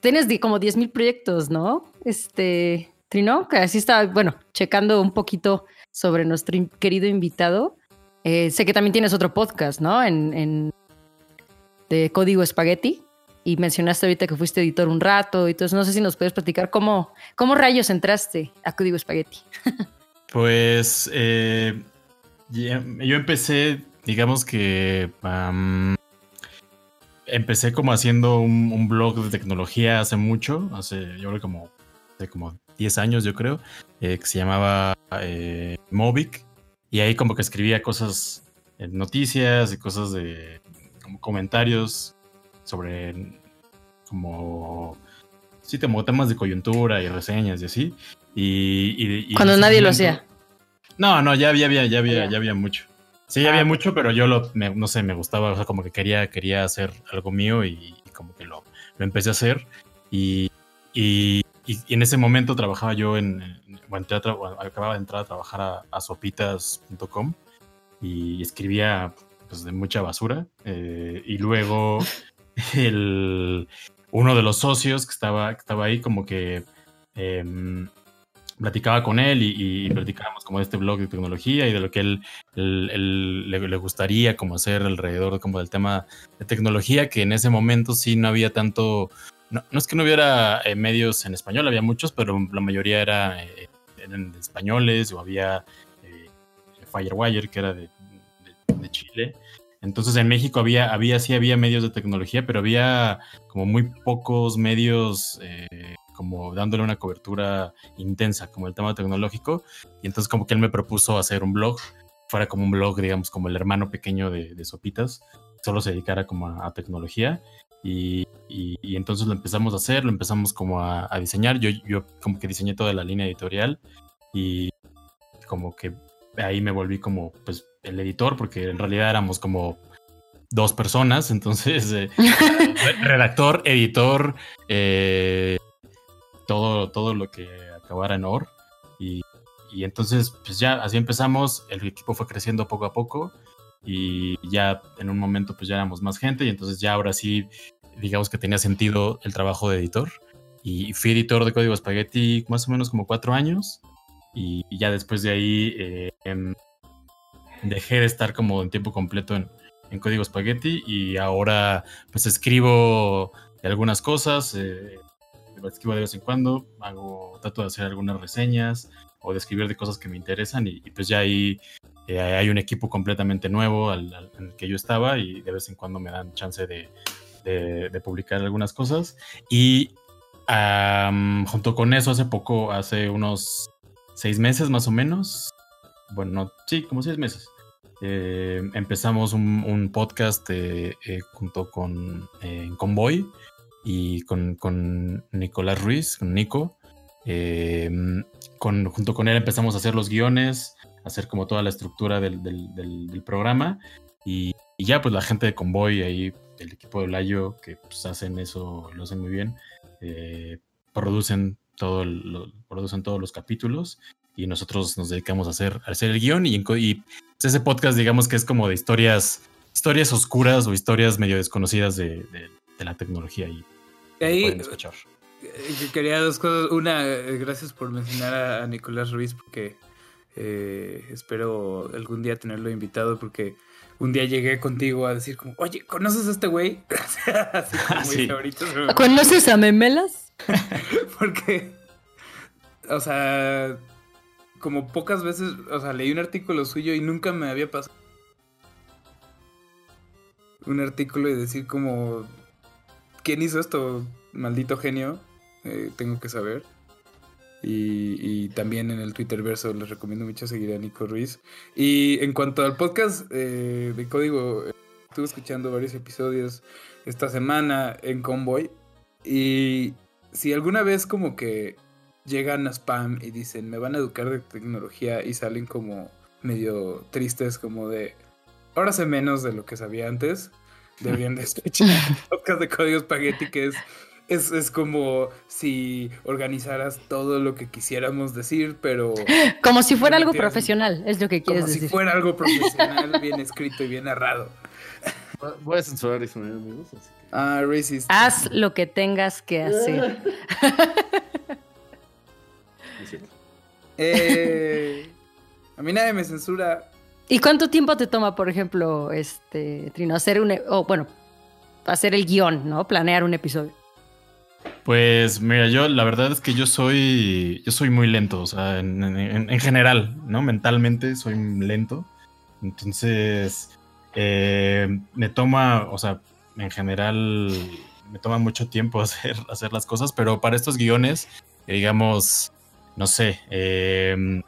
tienes como 10.000 proyectos, ¿no? Este, Trino, que así estaba, bueno, checando un poquito sobre nuestro querido invitado. Eh, sé que también tienes otro podcast, ¿no? En, en- de Código Spaghetti. Y mencionaste ahorita que fuiste editor un rato. Y entonces no sé si nos puedes platicar cómo, cómo rayos entraste a Código Spaghetti. Pues eh, yo empecé, digamos que empecé como haciendo un, blog de tecnología hace mucho, hace yo creo como, hace como 10 años yo creo, eh, que se llamaba eh, y ahí como que escribía cosas, noticias y cosas de como comentarios sobre como sí como temas de coyuntura y reseñas y así y, y- y Cuando nadie lo momento- hacía. no, no, ya había, ya había, ya había, Ya. había mucho. Sí, ya Ah, había ok. mucho, pero yo lo, me- no sé, me gustaba, o sea, como que quería, quería hacer algo mío y, y como que lo, lo empecé a hacer. Y, y- en ese momento trabajaba yo en, entré a bueno, acababa de entrar a trabajar a, a sopitas.com y escribía pues, de mucha basura. eh, y luego el, uno de los socios que estaba, que estaba ahí como que... em, platicaba con él y, platicábamos como de este blog de tecnología y de lo que él, le, gustaría como hacer alrededor como del tema de tecnología, que en ese momento sí no había tanto, no, no es que no hubiera eh, medios en español, había muchos, pero la mayoría era, eh, eran españoles o había eh, Firewire, que era de- de Chile. Entonces en México había, había, sí había medios de tecnología, pero había como muy pocos medios eh, como dándole una cobertura intensa como el tema tecnológico. Y entonces como que él me propuso hacer un blog, fuera como un blog, digamos, como el hermano pequeño de, de Sopitas, solo se dedicara como a, tecnología. Y, y- y entonces lo empezamos a hacer, lo empezamos como a, a diseñar. Yo, yo como que diseñé toda la línea editorial y como que ahí me volví como pues el editor, porque en realidad éramos como dos personas, entonces eh, re- redactor, editor, eh, todo, todo lo que acabara en OR. Y, y entonces, pues ya así empezamos, el equipo fue creciendo poco a poco y ya en un momento pues ya éramos más gente y entonces ya ahora sí, digamos que tenía sentido el trabajo de editor. Y fui editor de Código Spaghetti más o menos como cuatro años y, y ya después de ahí eh, em, dejé de estar como en tiempo completo en, en Código Spaghetti y ahora pues escribo algunas cosas, eh, escribo de vez en cuando, hago, trato de hacer algunas reseñas o de escribir de cosas que me interesan y, pues ya ahí eh, hay un equipo completamente nuevo al, en el que yo estaba y de vez en cuando me dan chance de, de- publicar algunas cosas y am, junto con eso hace poco, hace unos seis meses más o menos, bueno, no, sí, como seis meses, eh, empezamos un, podcast eh, eh, junto con Convoy y con, con Nicolás Ruiz, con Nico. Con, junto con él empezamos a hacer los guiones, hacer como toda la estructura del, del- programa. Y, ya, pues la gente de Convoy, ahí, el equipo de Layo, que pues, hacen eso, lo hacen muy bien, producen, todo producen todos los capítulos y nosotros nos dedicamos a hacer, a hacer el guion y, ese podcast digamos que es como de historias historias oscuras o historias medio desconocidas de, de- de la tecnología y ahí pueden escuchar. eh, quería dos cosas. Una, eh, gracias por mencionar a, a Nicolás Ruiz porque eh, espero algún día tenerlo invitado porque un día llegué contigo a decir como, oye, ¿conoces a este güey? Así como muy Sí. me- ¿Conoces a Memelas? Porque, o sea, como pocas veces, o sea, leí un artículo suyo y nunca me había pasado un artículo y decir como, ¿quién hizo esto? Maldito genio, eh, tengo que saber. Y, y también en el Twitter verso les recomiendo mucho seguir a Nico Ruiz. Y en cuanto al podcast eh, de código, estuve escuchando varios episodios esta semana en Convoy. Y si alguna vez como que llegan a spam y dicen, me van a educar de tecnología y salen como medio tristes, como de, ahora sé menos de lo que sabía antes, deberían de escuchar el podcast de Código Spaghetti, que es, es, es como si organizaras todo lo que quisiéramos decir, pero Como si fuera algo profesional, es lo que como quieres si decir. fuera algo profesional, bien escrito y bien narrado. Voy a censurar eso, ¿eh, amigos. Así que... Ah, racist. Haz lo que tengas que hacer. Eh, a mí nadie me censura. ¿Y cuánto tiempo te toma, por ejemplo, este Trino, hacer un, e- bueno, hacer el guion, ¿no? Planear un episodio. Pues mira, yo la verdad es que yo soy, yo soy muy lento, o sea, en, en- en general, ¿no? Mentalmente soy lento. Entonces, eh, me toma, o sea, en general me toma mucho tiempo hacer, hacer las cosas, pero para estos guiones, eh, digamos, no sé, eh,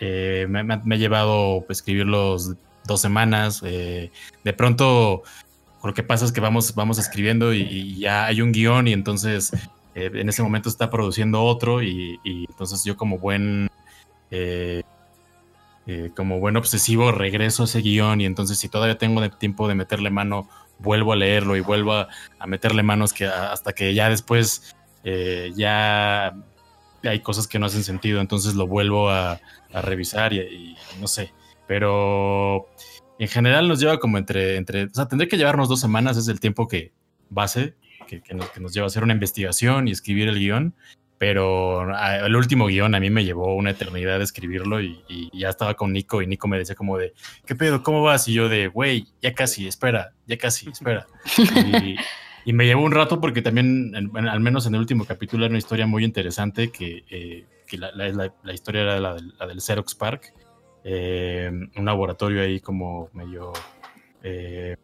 eh, me, me ha- llevado pues, escribirlos dos semanas. eh, de pronto, lo que pasa es que vamos, vamos escribiendo y, ya hay un guion y entonces en ese momento está produciendo otro y, entonces yo como buen... como buen obsesivo regreso a ese guion y entonces si todavía tengo tiempo de meterle mano, vuelvo a leerlo y vuelvo a, meterle manos que hasta que ya después ya hay cosas que no hacen sentido, entonces lo vuelvo a, a revisar y, y no sé, pero en general nos lleva como entre, entre, o sea, tendría que llevarnos dos semanas, es el tiempo que base, que, que nos, que nos lleva a hacer una investigación y escribir el guion, pero el último guion a mí me llevó una eternidad de escribirlo y, y ya estaba con Nico y Nico me decía como de, ¿qué pedo? ¿Cómo vas? Y yo de, güey, ya casi, espera, ya casi, espera. Y, y me llevó un rato porque también, al menos en el último capítulo, era una historia muy interesante que, eh, que la, historia era la del, la Xerox Park, eh, un laboratorio ahí como medio, eh,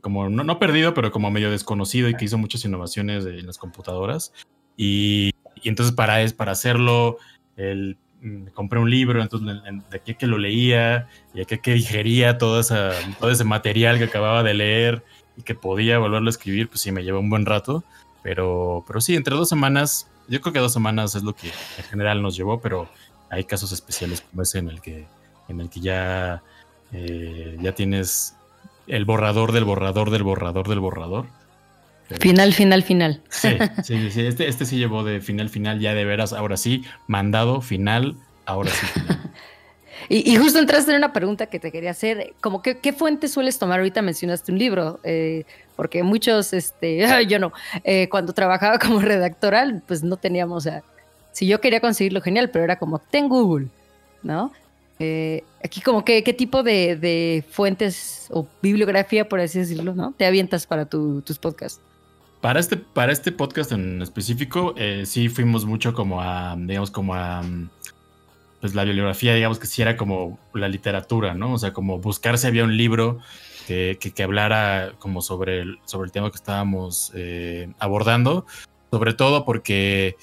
como no, no perdido, pero como medio desconocido y que hizo muchas innovaciones en las computadoras. Y, entonces para, es, para hacerlo, el, mm, compré un libro, entonces en- en- de aquí que lo leía y aquí que digería toda esa, todo ese material que acababa de leer y que podía volverlo a escribir, pues sí, me llevó un buen rato. Pero, pero sí, entre dos semanas, yo creo que dos semanas es lo que en general nos llevó, pero hay casos especiales como ese en el que, en el que ya, eh, ya tienes el borrador del borrador del borrador del borrador. Pero- Final, final, final. Sí, sí, sí, Este, este sí llevó de final, final, ya de veras, ahora sí, mandado, final, ahora sí. final. Y, justo entraste en una pregunta que te quería hacer, como que, ¿qué fuente sueles tomar? Ahorita mencionaste un libro, eh, porque muchos, este, yo no, eh, cuando trabajaba como redactoral, pues no teníamos, si yo quería conseguirlo genial, pero era como, ten Google, ¿no? Eh, aquí como que, ¿qué tipo de, de fuentes o bibliografía, por así decirlo. Te avientas para tu- tus podcasts. Para este, para este podcast en específico, sí fuimos mucho como a, digamos, como a, pues la bibliografía, digamos que sí era como la literatura, ¿no? O sea, como buscar si había un libro que, que, que hablara como sobre el, sobre el tema que estábamos eh, abordando, sobre todo porque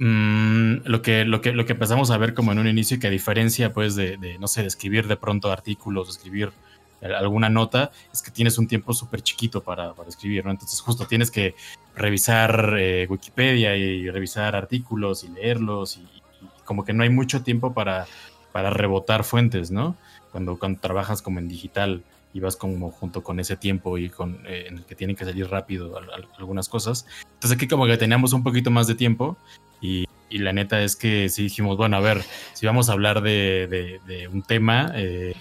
mm, lo, que, lo, que, lo que empezamos a ver como en un inicio, que a diferencia pues de, no sé, de escribir de pronto artículos, escribir alguna nota, es que tienes un tiempo súper chiquito para, para, escribir, ¿no? Entonces justo tienes que revisar eh, Wikipedia y revisar artículos y leerlos y, como que no hay mucho tiempo para, para rebotar fuentes, ¿no? Cuando, trabajas como en digital y vas como junto con ese tiempo y con eh, en el que tienen que salir rápido al, al, algunas cosas. Entonces aquí como que teníamos un poquito más de tiempo y, la neta es que sí dijimos, bueno, a ver, si vamos a hablar de, un tema, eh,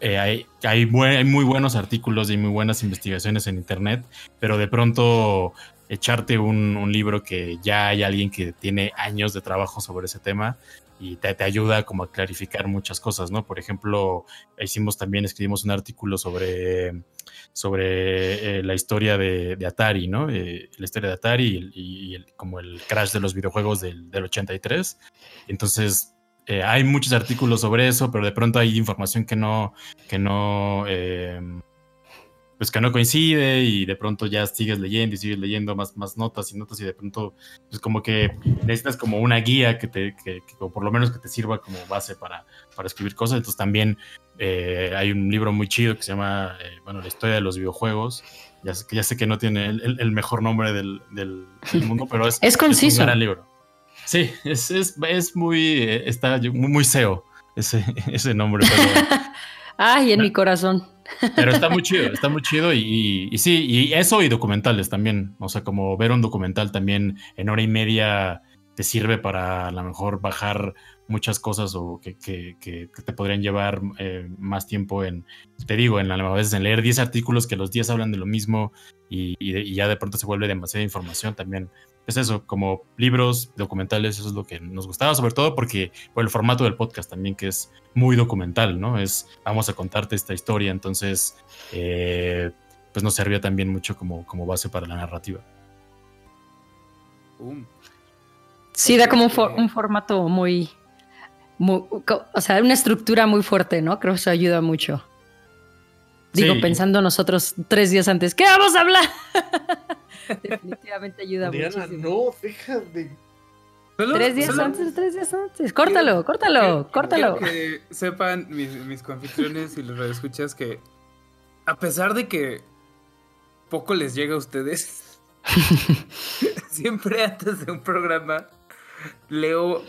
eh, hay, hay, muy buenos artículos y muy buenas investigaciones en Internet, pero de pronto echarte un, libro que ya hay alguien que tiene años de trabajo sobre ese tema y te, ayuda como a clarificar muchas cosas, ¿no? Por ejemplo, hicimos también, escribimos un artículo sobre, sobre eh, la historia de, Atari, ¿no? Eh, la historia de Atari y, el, como el crash de los videojuegos del, del 83. Entonces, eh, hay muchos artículos sobre eso, pero de pronto hay información que no, que no, eh, pues que no coincide y de pronto ya sigues leyendo y sigues leyendo más, más notas y notas y de pronto, pues como que necesitas como una guía que te, que, que o por lo menos que te sirva como base para, para escribir cosas. Entonces también eh, hay un libro muy chido que se llama, eh, bueno, la historia de los videojuegos. Ya sé, ya sé que no tiene el, el mejor nombre del, del, del, mundo, pero es, es conciso. Es un gran libro. Sí, es, es, es muy, eh, está muy, muy SEO ese, ese nombre. Pero, Ay, en mi corazón. Pero está muy chido, está muy chido y, y, y, sí, y eso y documentales también. O sea, como ver un documental también en hora y media te sirve para a lo mejor bajar muchas cosas o que, que, que, que te podrían llevar eh, más tiempo en, te digo, en a veces en leer 10 artículos que los 10 hablan de lo mismo y, y, ya de pronto se vuelve demasiada información también es eso, como libros, documentales, eso es lo que nos gustaba, sobre todo porque por el formato del podcast también, que es muy documental, ¿no? Es, vamos a contarte esta historia, entonces, eh, pues nos servía también mucho como, como base para la narrativa. Sí, da como un, for un formato muy, muy, o sea, una estructura muy fuerte, ¿no? Creo que eso ayuda mucho. Digo, sí. pensando nosotros tres días antes, ¿qué vamos a hablar? Definitivamente ayuda Diana, muchísimo. no, deja de. Solo, tres días solo, antes, tres días antes. Córtalo, quiero, córtalo, quiero, córtalo. Quiero que sepan mis, mis confitriones y los radioescuchas que a pesar de que poco les llega a ustedes, siempre antes de un programa leo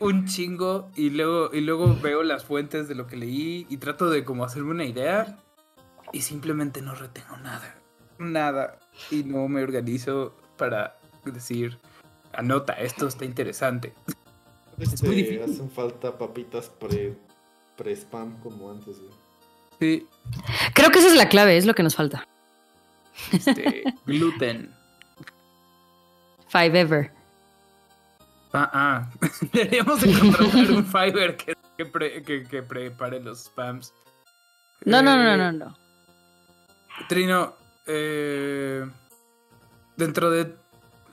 un chingo y luego, y luego veo las fuentes de lo que leí y trato de como hacerme una idea y simplemente no retengo nada. Nada. Y no me organizo para decir, anota, esto está interesante. Este, es muy difícil. Hacen falta papitas pre, pre spam como antes, güey. Sí. Creo que esa es la clave, es lo que nos falta. Este, gluten. Five ever. Ah, ah. Deberíamos encontrar un Fiverr que, que, pre, que, que, prepare los spams. No, eh, no, no, no, no. Trino, eh, dentro de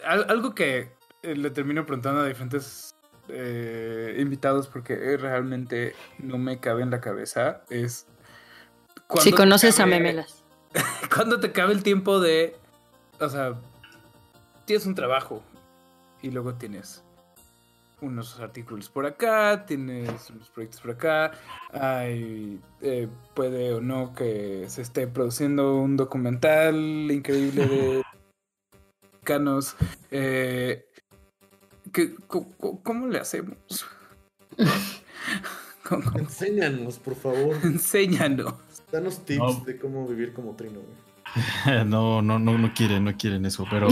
algo que eh, le termino preguntando a diferentes eh, invitados porque realmente no me cabe en la cabeza es... Si conoces cabe, a Memelas. cuando te cabe el tiempo de... O sea, tienes un trabajo y luego tienes unos artículos por acá, tienes unos proyectos por acá, hay, eh, puede o no que se esté produciendo un documental increíble de mexicanos. Eh, que, ¿cómo, ¿Cómo le hacemos? ¿Cómo, cómo? Enséñanos, por favor. Enséñanos. Danos tips no. de cómo vivir como trino, güey. No, no, no, no quieren, no quieren eso, pero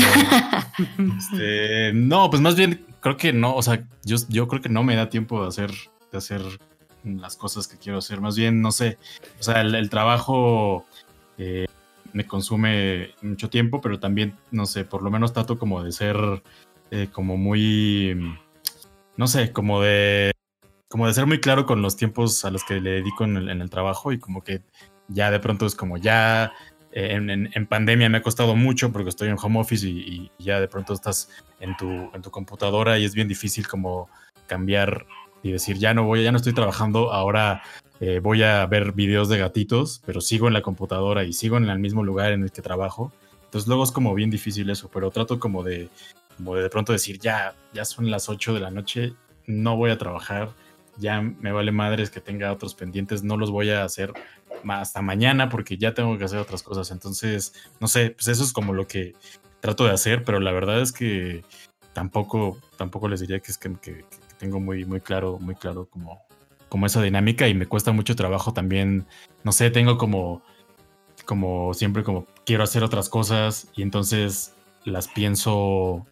este, no, pues más bien creo que no, o sea, yo, yo creo que no me da tiempo de hacer, de hacer las cosas que quiero hacer, más bien, no sé, o sea, el, trabajo eh, me consume mucho tiempo, pero también, no sé, por lo menos trato como de ser eh, como muy, no sé, como de, como de ser muy claro con los tiempos a los que le dedico en el, en el trabajo y como que ya de pronto es como ya en, en, en, pandemia me ha costado mucho porque estoy en home office y, ya de pronto estás en tu, en tu computadora y es bien difícil como cambiar y decir, ya no voy, ya no estoy trabajando, ahora eh, voy a ver videos de gatitos, pero sigo en la computadora y sigo en el mismo lugar en el que trabajo. Entonces luego es como bien difícil eso, pero trato como de, como de, de pronto decir, ya, ya son las 8 de la noche, no voy a trabajar, ya me vale madres que tenga otros pendientes, no los voy a hacer hasta mañana porque ya tengo que hacer otras cosas. Entonces, no sé, pues eso es como lo que trato de hacer, pero la verdad es que tampoco, tampoco les diría que es que, que, tengo muy, muy claro, muy claro como, como esa dinámica y me cuesta mucho trabajo también, no sé, tengo como, como siempre como quiero hacer otras cosas y entonces las pienso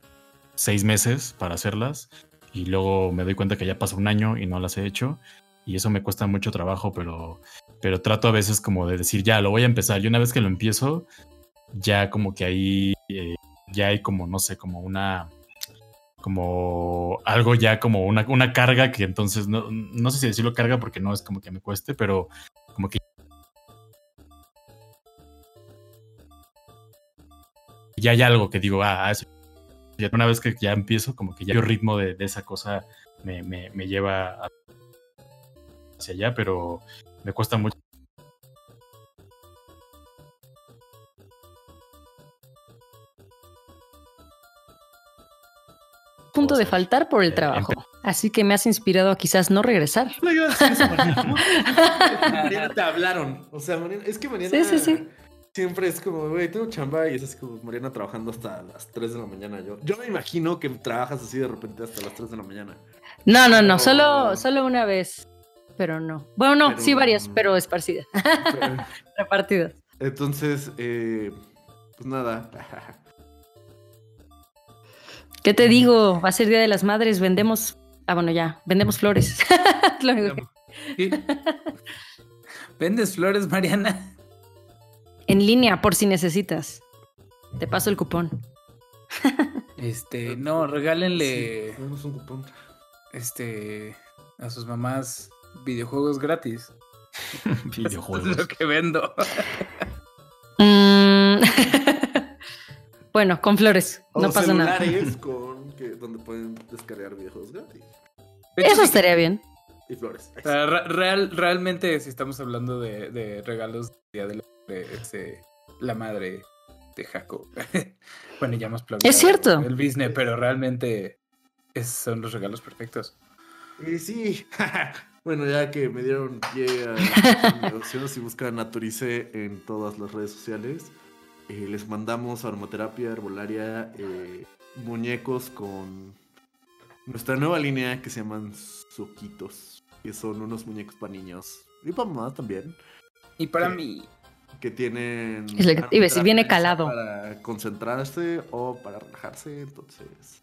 seis meses para hacerlas y luego me doy cuenta que ya pasó un año y no las he hecho y eso me cuesta mucho trabajo, pero, pero trato a veces como de decir, ya, lo voy a empezar. Y una vez que lo empiezo, ya como que ahí, eh, ya hay como, no sé, como una, como algo ya como una, una carga que entonces, no, no sé si decirlo carga porque no es como que me cueste, pero como que ya hay algo que digo, ah, eso. Ya una vez que ya empiezo, como que ya el ritmo de, de esa cosa me, me, me lleva hacia allá, pero me cuesta mucho. Punto de faltar por el Eh, trabajo. Así que me has inspirado a quizás no regresar. No decir eso, Mariana. Te hablaron. O sea, Mariana, es que Mariana Sí, sí, sí. siempre es como, güey, tengo chamba y es así como Mariana trabajando hasta las 3 de la mañana. Yo, yo me imagino que trabajas así de repente hasta las 3 de la mañana. No, no, no, solo, solo una vez. Pero no. Bueno, no, Pero- sí varias, pero esparcidas, Pero- repartidas. Entonces, eh, pues nada. ¿Qué te digo? Va a ser Día de las Madres, vendemos... Ah, bueno, ya, vendemos flores. Lo único. ¿Vendes flores, Mariana? En línea, por si necesitas. Te paso el cupón. Este, no, regálenle Sí, tenemos un cupón. este a sus mamás videojuegos gratis. Es videojuegos. lo que vendo. Mm. bueno, con flores, O no pasa nada. con que, donde pueden descargar videojuegos gratis. De hecho, Eso estaría bien. Y flores. o sea, re- real, realmente, si estamos hablando de, de regalos del día de la, de, este, la madre de Jaco. bueno, ya hemos Es cierto. El business, pero realmente esos son los regalos perfectos. Y sí, bueno, ya que me dieron pie a negocios, si buscan Naturice en todas las redes sociales, eh, les mandamos aromaterapia, herbolaria, eh, muñecos con nuestra nueva línea que se llaman Suquitos, que son unos muñecos para niños. Y para mamás también, Y para mí, que tienen... Es lo que decir, viene calado. Para concentrarse o para relajarse, entonces...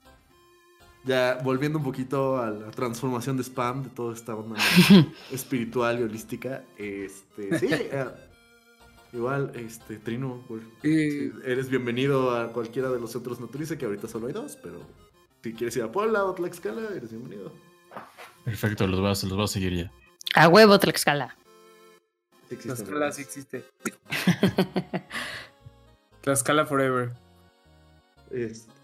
Ya volviendo un poquito a la transformación de spam, de toda esta onda espiritual y holística, este, sí, eh, igual, este, Trino, pues, eres bienvenido a cualquiera de los centros Naturice, que ahorita solo hay dos, pero si quieres ir a Puebla o Tlaxcala, eres bienvenido. Perfecto, los voy a, los voy a seguir ya. A huevo, Tlaxcala. Sí Tlaxcala sí existe. Tlaxcala Forever. Este.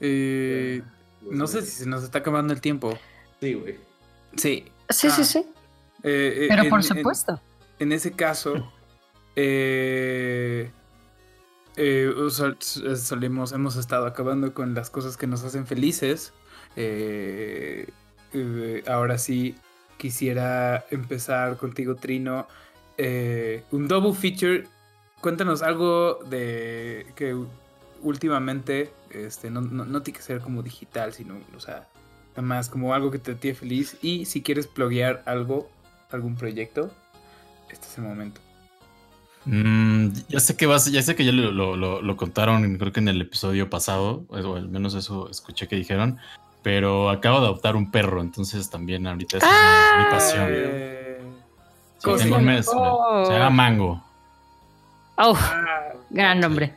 Eh, no sé si se nos está acabando el tiempo. Sí, güey. Sí. Sí, sí, Ah. sí. Eh, eh, Pero en- por supuesto. En, ese caso, eh, eh, solemos, hemos estado acabando con las cosas que nos hacen felices. Eh, eh, ahora sí, quisiera empezar contigo, Trino. Eh, un double feature. Cuéntanos algo de que últimamente este, no, no, no tiene que ser como digital, sino, o sea, nada más como algo que te tiene feliz. Y si quieres pluguear algo, algún proyecto, este es el momento. Mm, ya sé que vas, ya sé que ya lo, lo- lo- lo contaron, creo que en el episodio pasado, o al menos eso escuché que dijeron, pero acabo de adoptar un perro, entonces también ahorita es mi- mi pasión. Eh, Sí, ¿cómo se tengo un llama? mes, Oh. se llama Mango. Uf, ah, gran nombre.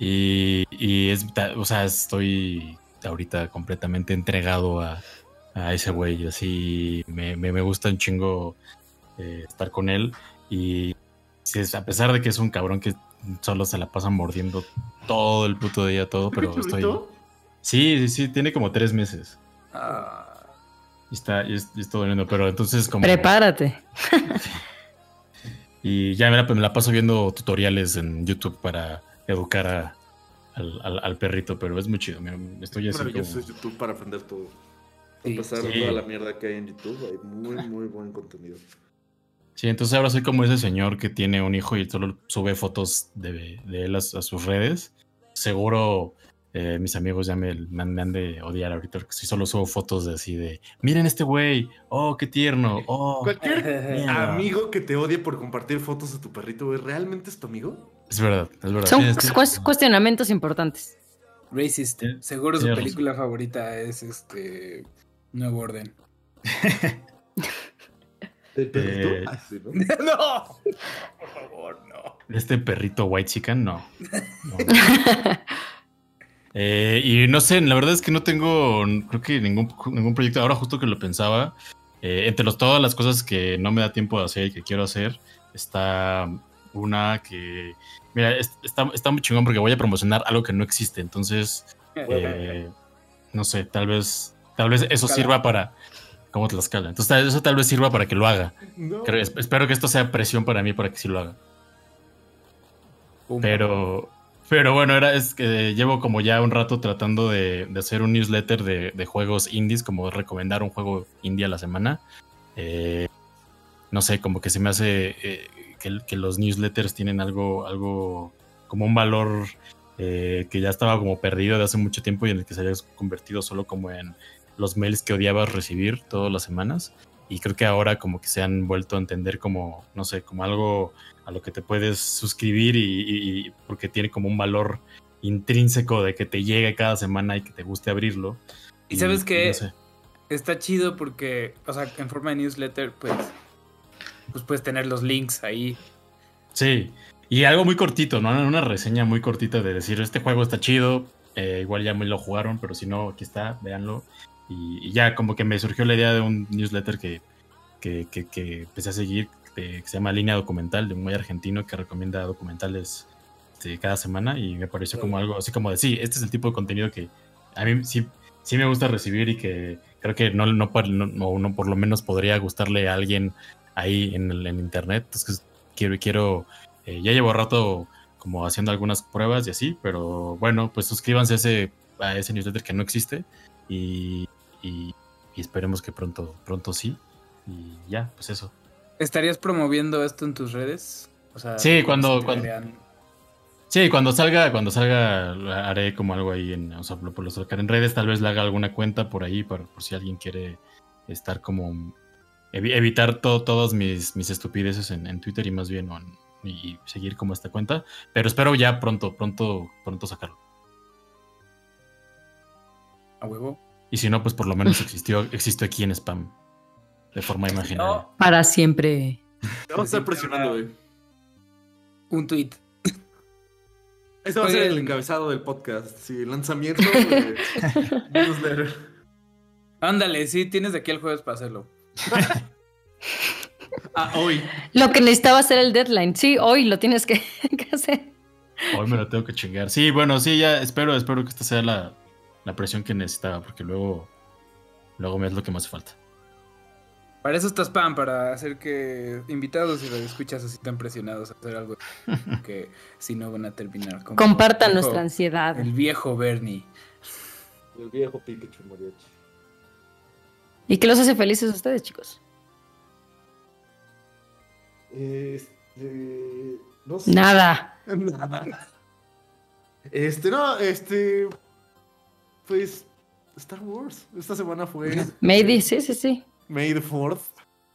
Y, y es, o sea, estoy ahorita completamente entregado a, a ese güey. Así me, me, me gusta un chingo eh, estar con él. Y a pesar de que es un cabrón que solo se la pasa mordiendo todo el puto día, todo, pero ¿Qué estoy. Sí, sí, sí, tiene como tres meses. ah, Y está, y es, pero entonces como. Prepárate. Y ya me la, me la paso viendo tutoriales en YouTube para educar a- al, al- al perrito, pero es muy chido. me- Estoy así Maravilloso como- es YouTube para aprender todo. A Sí, pesar de sí. toda la mierda que hay en YouTube, hay muy, muy buen contenido. Sí, entonces ahora soy como ese señor que tiene un hijo y solo sube fotos de, de él a, a sus redes. Seguro eh, mis amigos ya me, me han, me han de odiar ahorita porque si solo subo fotos de así de, miren este güey, oh, qué tierno, oh, Cualquier mierda". amigo que te odie por compartir fotos de tu perrito, güey, ¿realmente es tu amigo? Es verdad, es verdad. Son cuestionamientos importantes. Racist. Sí, Seguro su razón. película favorita es este Nuevo Orden. ¿El perrito? Eh, Ah, ¿no? no, por favor, no. Este perrito white chicken, no. No. Eh, y no sé, la verdad es que no tengo, creo que ningún, ningún proyecto. Ahora justo que lo pensaba, eh, entre los, todas las cosas que no me da tiempo de hacer y que quiero hacer, está una que, mira, es- está, está muy chingón porque voy a promocionar algo que no existe. Entonces, eh, no sé, tal vez, tal vez eso sirva para, como Tlaxcala. Entonces, eso tal vez sirva para que lo haga. No. Creo- es- espero que esto sea presión para mí para que sí lo haga. Pum. Pero, pero bueno, era, es que llevo como ya un rato tratando de, de hacer un newsletter de, de juegos indies, como recomendar un juego indie a la semana. Eh, no sé, como que se me hace eh, que, que los newsletters tienen algo, algo como un valor eh, que ya estaba como perdido de hace mucho tiempo y en el que se había convertido solo como en los mails que odiabas recibir todas las semanas. Y creo que ahora como que se han vuelto a entender como, no sé, como algo a lo que te puedes suscribir y, y- y porque tiene como un valor intrínseco de que te llegue cada semana y que te guste abrirlo. ¿Y sabes qué? no sé. Está chido porque, o sea, en forma de newsletter, pues, pues puedes tener los links ahí. Sí, y algo muy cortito, ¿no? Una reseña muy cortita de decir, este juego está chido, eh, igual ya me lo jugaron, pero si no, aquí está, véanlo. Y, ya como que me surgió la idea de un newsletter que, que, que- que empecé a seguir, que se llama Línea Documental, de un muy argentino que recomienda documentales este, cada semana y me pareció como algo así como de, sí, este es el tipo de contenido que a mí sí, sí me gusta recibir y que creo que no, no- no- no por lo menos podría gustarle a alguien ahí en, el, en internet. Entonces quiero, quiero eh, ya llevo rato como haciendo algunas pruebas y así, pero bueno, pues suscríbanse a ese, a ese newsletter que no existe y, y- y esperemos que pronto, pronto sí. Y ya, pues eso. ¿Estarías promoviendo esto en tus redes? O sea, Sí, cuando- ¿se cuando-? Sí, cuando salga, cuando salga haré como algo ahí en, o sea, lo, lo en redes, tal vez le haga alguna cuenta por ahí, por, por si alguien quiere estar como evi- evitar to- todas mis, mis estupideces en, en Twitter y más bien y seguir como esta cuenta. Pero espero ya pronto, pronto, pronto sacarlo. a huevo. Y si no, pues por lo menos existió, existió aquí en spam. De forma imaginaria. No, Para siempre. Te vamos a estar presionando, güey. un tweet. Ese va a ser el encabezado del podcast. Sí, lanzamiento de newsletter. Ándale, sí, tienes de aquí el jueves para hacerlo. Ah, hoy. Lo que necesitaba hacer el deadline. Sí, hoy lo tienes que, que hacer. Hoy me lo tengo que chingar. Sí, bueno, sí, ya espero, espero que esta sea la, la presión que necesitaba, porque luego, luego me es lo que hace falta. Para eso está spam, para hacer que invitados y escuchas así tan presionados a hacer algo que si no van a terminar como Compartan nuestra ansiedad. El viejo Bernie. El viejo Pikachu Mariachi. ¿Y qué los hace felices a ustedes, chicos? Este. No sé. Nada. Nada. Este, no, este. Pues. Star Wars. Esta semana fue Maybe, sí, sí, sí. May the 4th.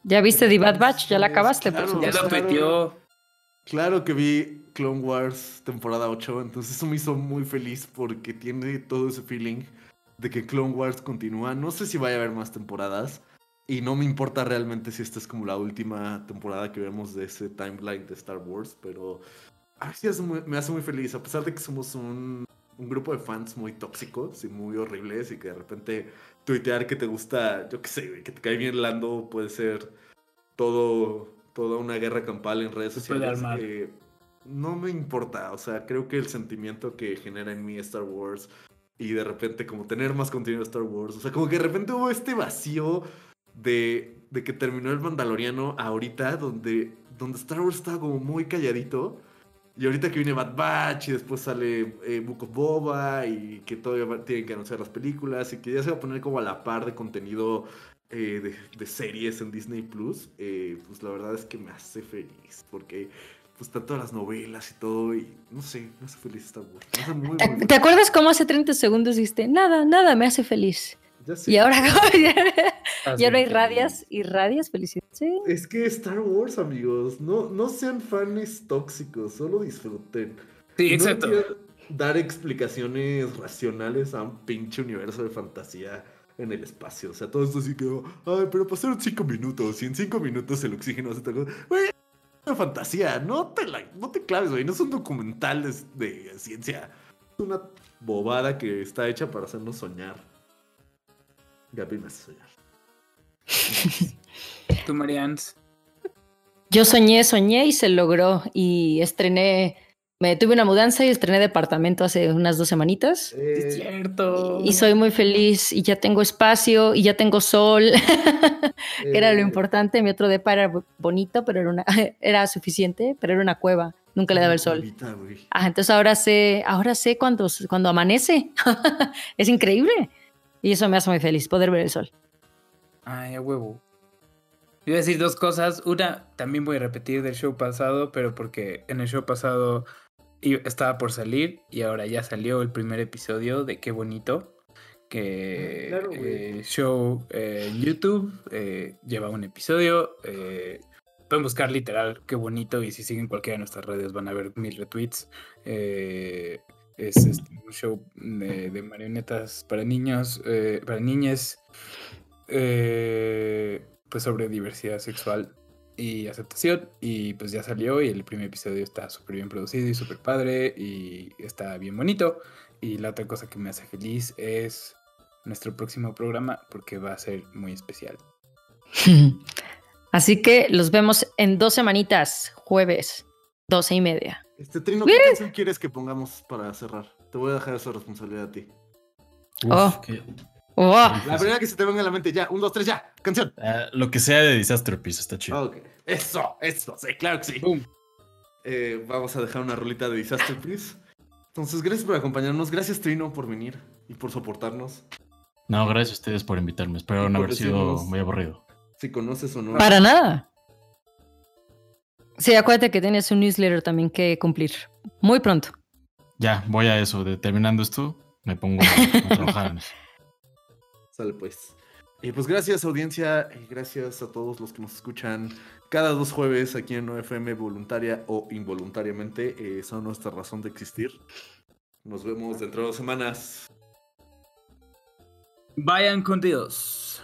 ¿Ya viste The Bad Batch? ¿Ya la acabaste? por Claro. Ya supuesto. lo Claro. tuiteó. Claro que vi Clone Wars temporada 8, entonces eso me hizo muy feliz porque tiene todo ese feeling de que Clone Wars continúa. No sé si vaya a haber más temporadas y no me importa realmente si esta es como la última temporada que vemos de ese timeline de Star Wars, pero a mí sí me hace muy feliz, a pesar de que somos un, un grupo de fans muy tóxicos y muy horribles y que de repente tuitear que te gusta, yo qué sé, que te cae bien Lando puede ser todo, toda una guerra campal en redes sociales. eh, no me importa, o sea, creo que el sentimiento que genera en mí Star Wars y de repente como tener más contenido de Star Wars, o sea, como que de repente hubo este vacío de, de que terminó el Mandaloriano ahorita, donde, donde Star Wars estaba como muy calladito. Y ahorita que viene Bad Batch y después sale eh, Boba y que todavía tienen que anunciar las películas y que ya se va a poner como a la par de contenido eh, de, de series en Disney Plus, eh, pues la verdad es que me hace feliz porque pues están todas las novelas y todo y no sé, me hace feliz Star Wars. Me hace muy, muy ¿Te, acuerdas cómo hace 30 segundos dijiste, nada, nada, me hace feliz? Ya sé. Y ahora, Ah, y ahora irradias, irradias felicidad. Sí. Es que Star Wars, amigos, no, no sean fans tóxicos, solo disfruten. Sí, No exacto. quiero dar explicaciones racionales a un pinche universo de fantasía en el espacio. O sea, todo esto así quedó, ay, pero pasaron cinco minutos y en cinco minutos el oxígeno se te... Güey, es una fantasía, no te, la, no te claves, güey, no es un documental de, de ciencia. Es una bobada que está hecha para hacernos soñar. Gaby me hace soñar. Tú, Marians. Yo soñé, soñé y se logró. Y estrené, me tuve una mudanza y estrené departamento hace unas dos semanitas. Es cierto. Y soy muy feliz y ya tengo espacio y ya tengo sol. era lo importante. Mi otro depa era bonito, pero era, una, era suficiente, pero era una cueva. Nunca le daba el sol. Ah, entonces ahora sé, ahora sé cuando, cuando amanece. es increíble. Y eso me hace muy feliz, poder ver el sol. Ay, a huevo. Iba a decir dos cosas. Una, también voy a repetir del show pasado, pero porque en el show pasado i- estaba por salir y ahora ya salió el primer episodio de Qué Bonito. Que claro, eh, show eh, en YouTube eh, lleva un episodio. eh, pueden buscar literal Qué Bonito y si siguen cualquiera de nuestras redes van a ver mil retweets. Eh, es este, un show de, de marionetas para niños, para niñas, eh, pues sobre diversidad sexual y aceptación. Y pues ya salió y el primer episodio está súper bien producido y súper padre y está bien bonito. Y la otra cosa que me hace feliz es nuestro próximo programa porque va a ser muy especial. Así que los vemos en dos semanitas, jueves, doce y media. Este Trino, ¿qué canción quieres que pongamos para cerrar? Te voy a dejar esa responsabilidad a ti. Uf, Oh. qué- ¡Oh! La primera que se te venga a la mente, ya. Un, dos, tres, ya. Canción. Ah, lo que sea de Disaster Piece está chido. Ok. Eso, eso. Sí, claro que sí. Eh, vamos a dejar una rolita de Disaster, please. Entonces, gracias por acompañarnos. Gracias, Trino, por venir y por soportarnos. No, gracias a ustedes por invitarme. Espero Y no haber sido muy aburrido. Si conoces o no. Para nada. Sí, acuérdate que tienes un newsletter también que cumplir. Muy pronto. Ya, voy a eso. De, terminando esto, me pongo a trabajar en eso. Sale pues. Y pues gracias audiencia y gracias a todos los que nos escuchan cada dos jueves aquí en OFM voluntaria o involuntariamente. eh, son nuestra razón de existir. Nos vemos dentro de dos semanas. Vayan con Dios.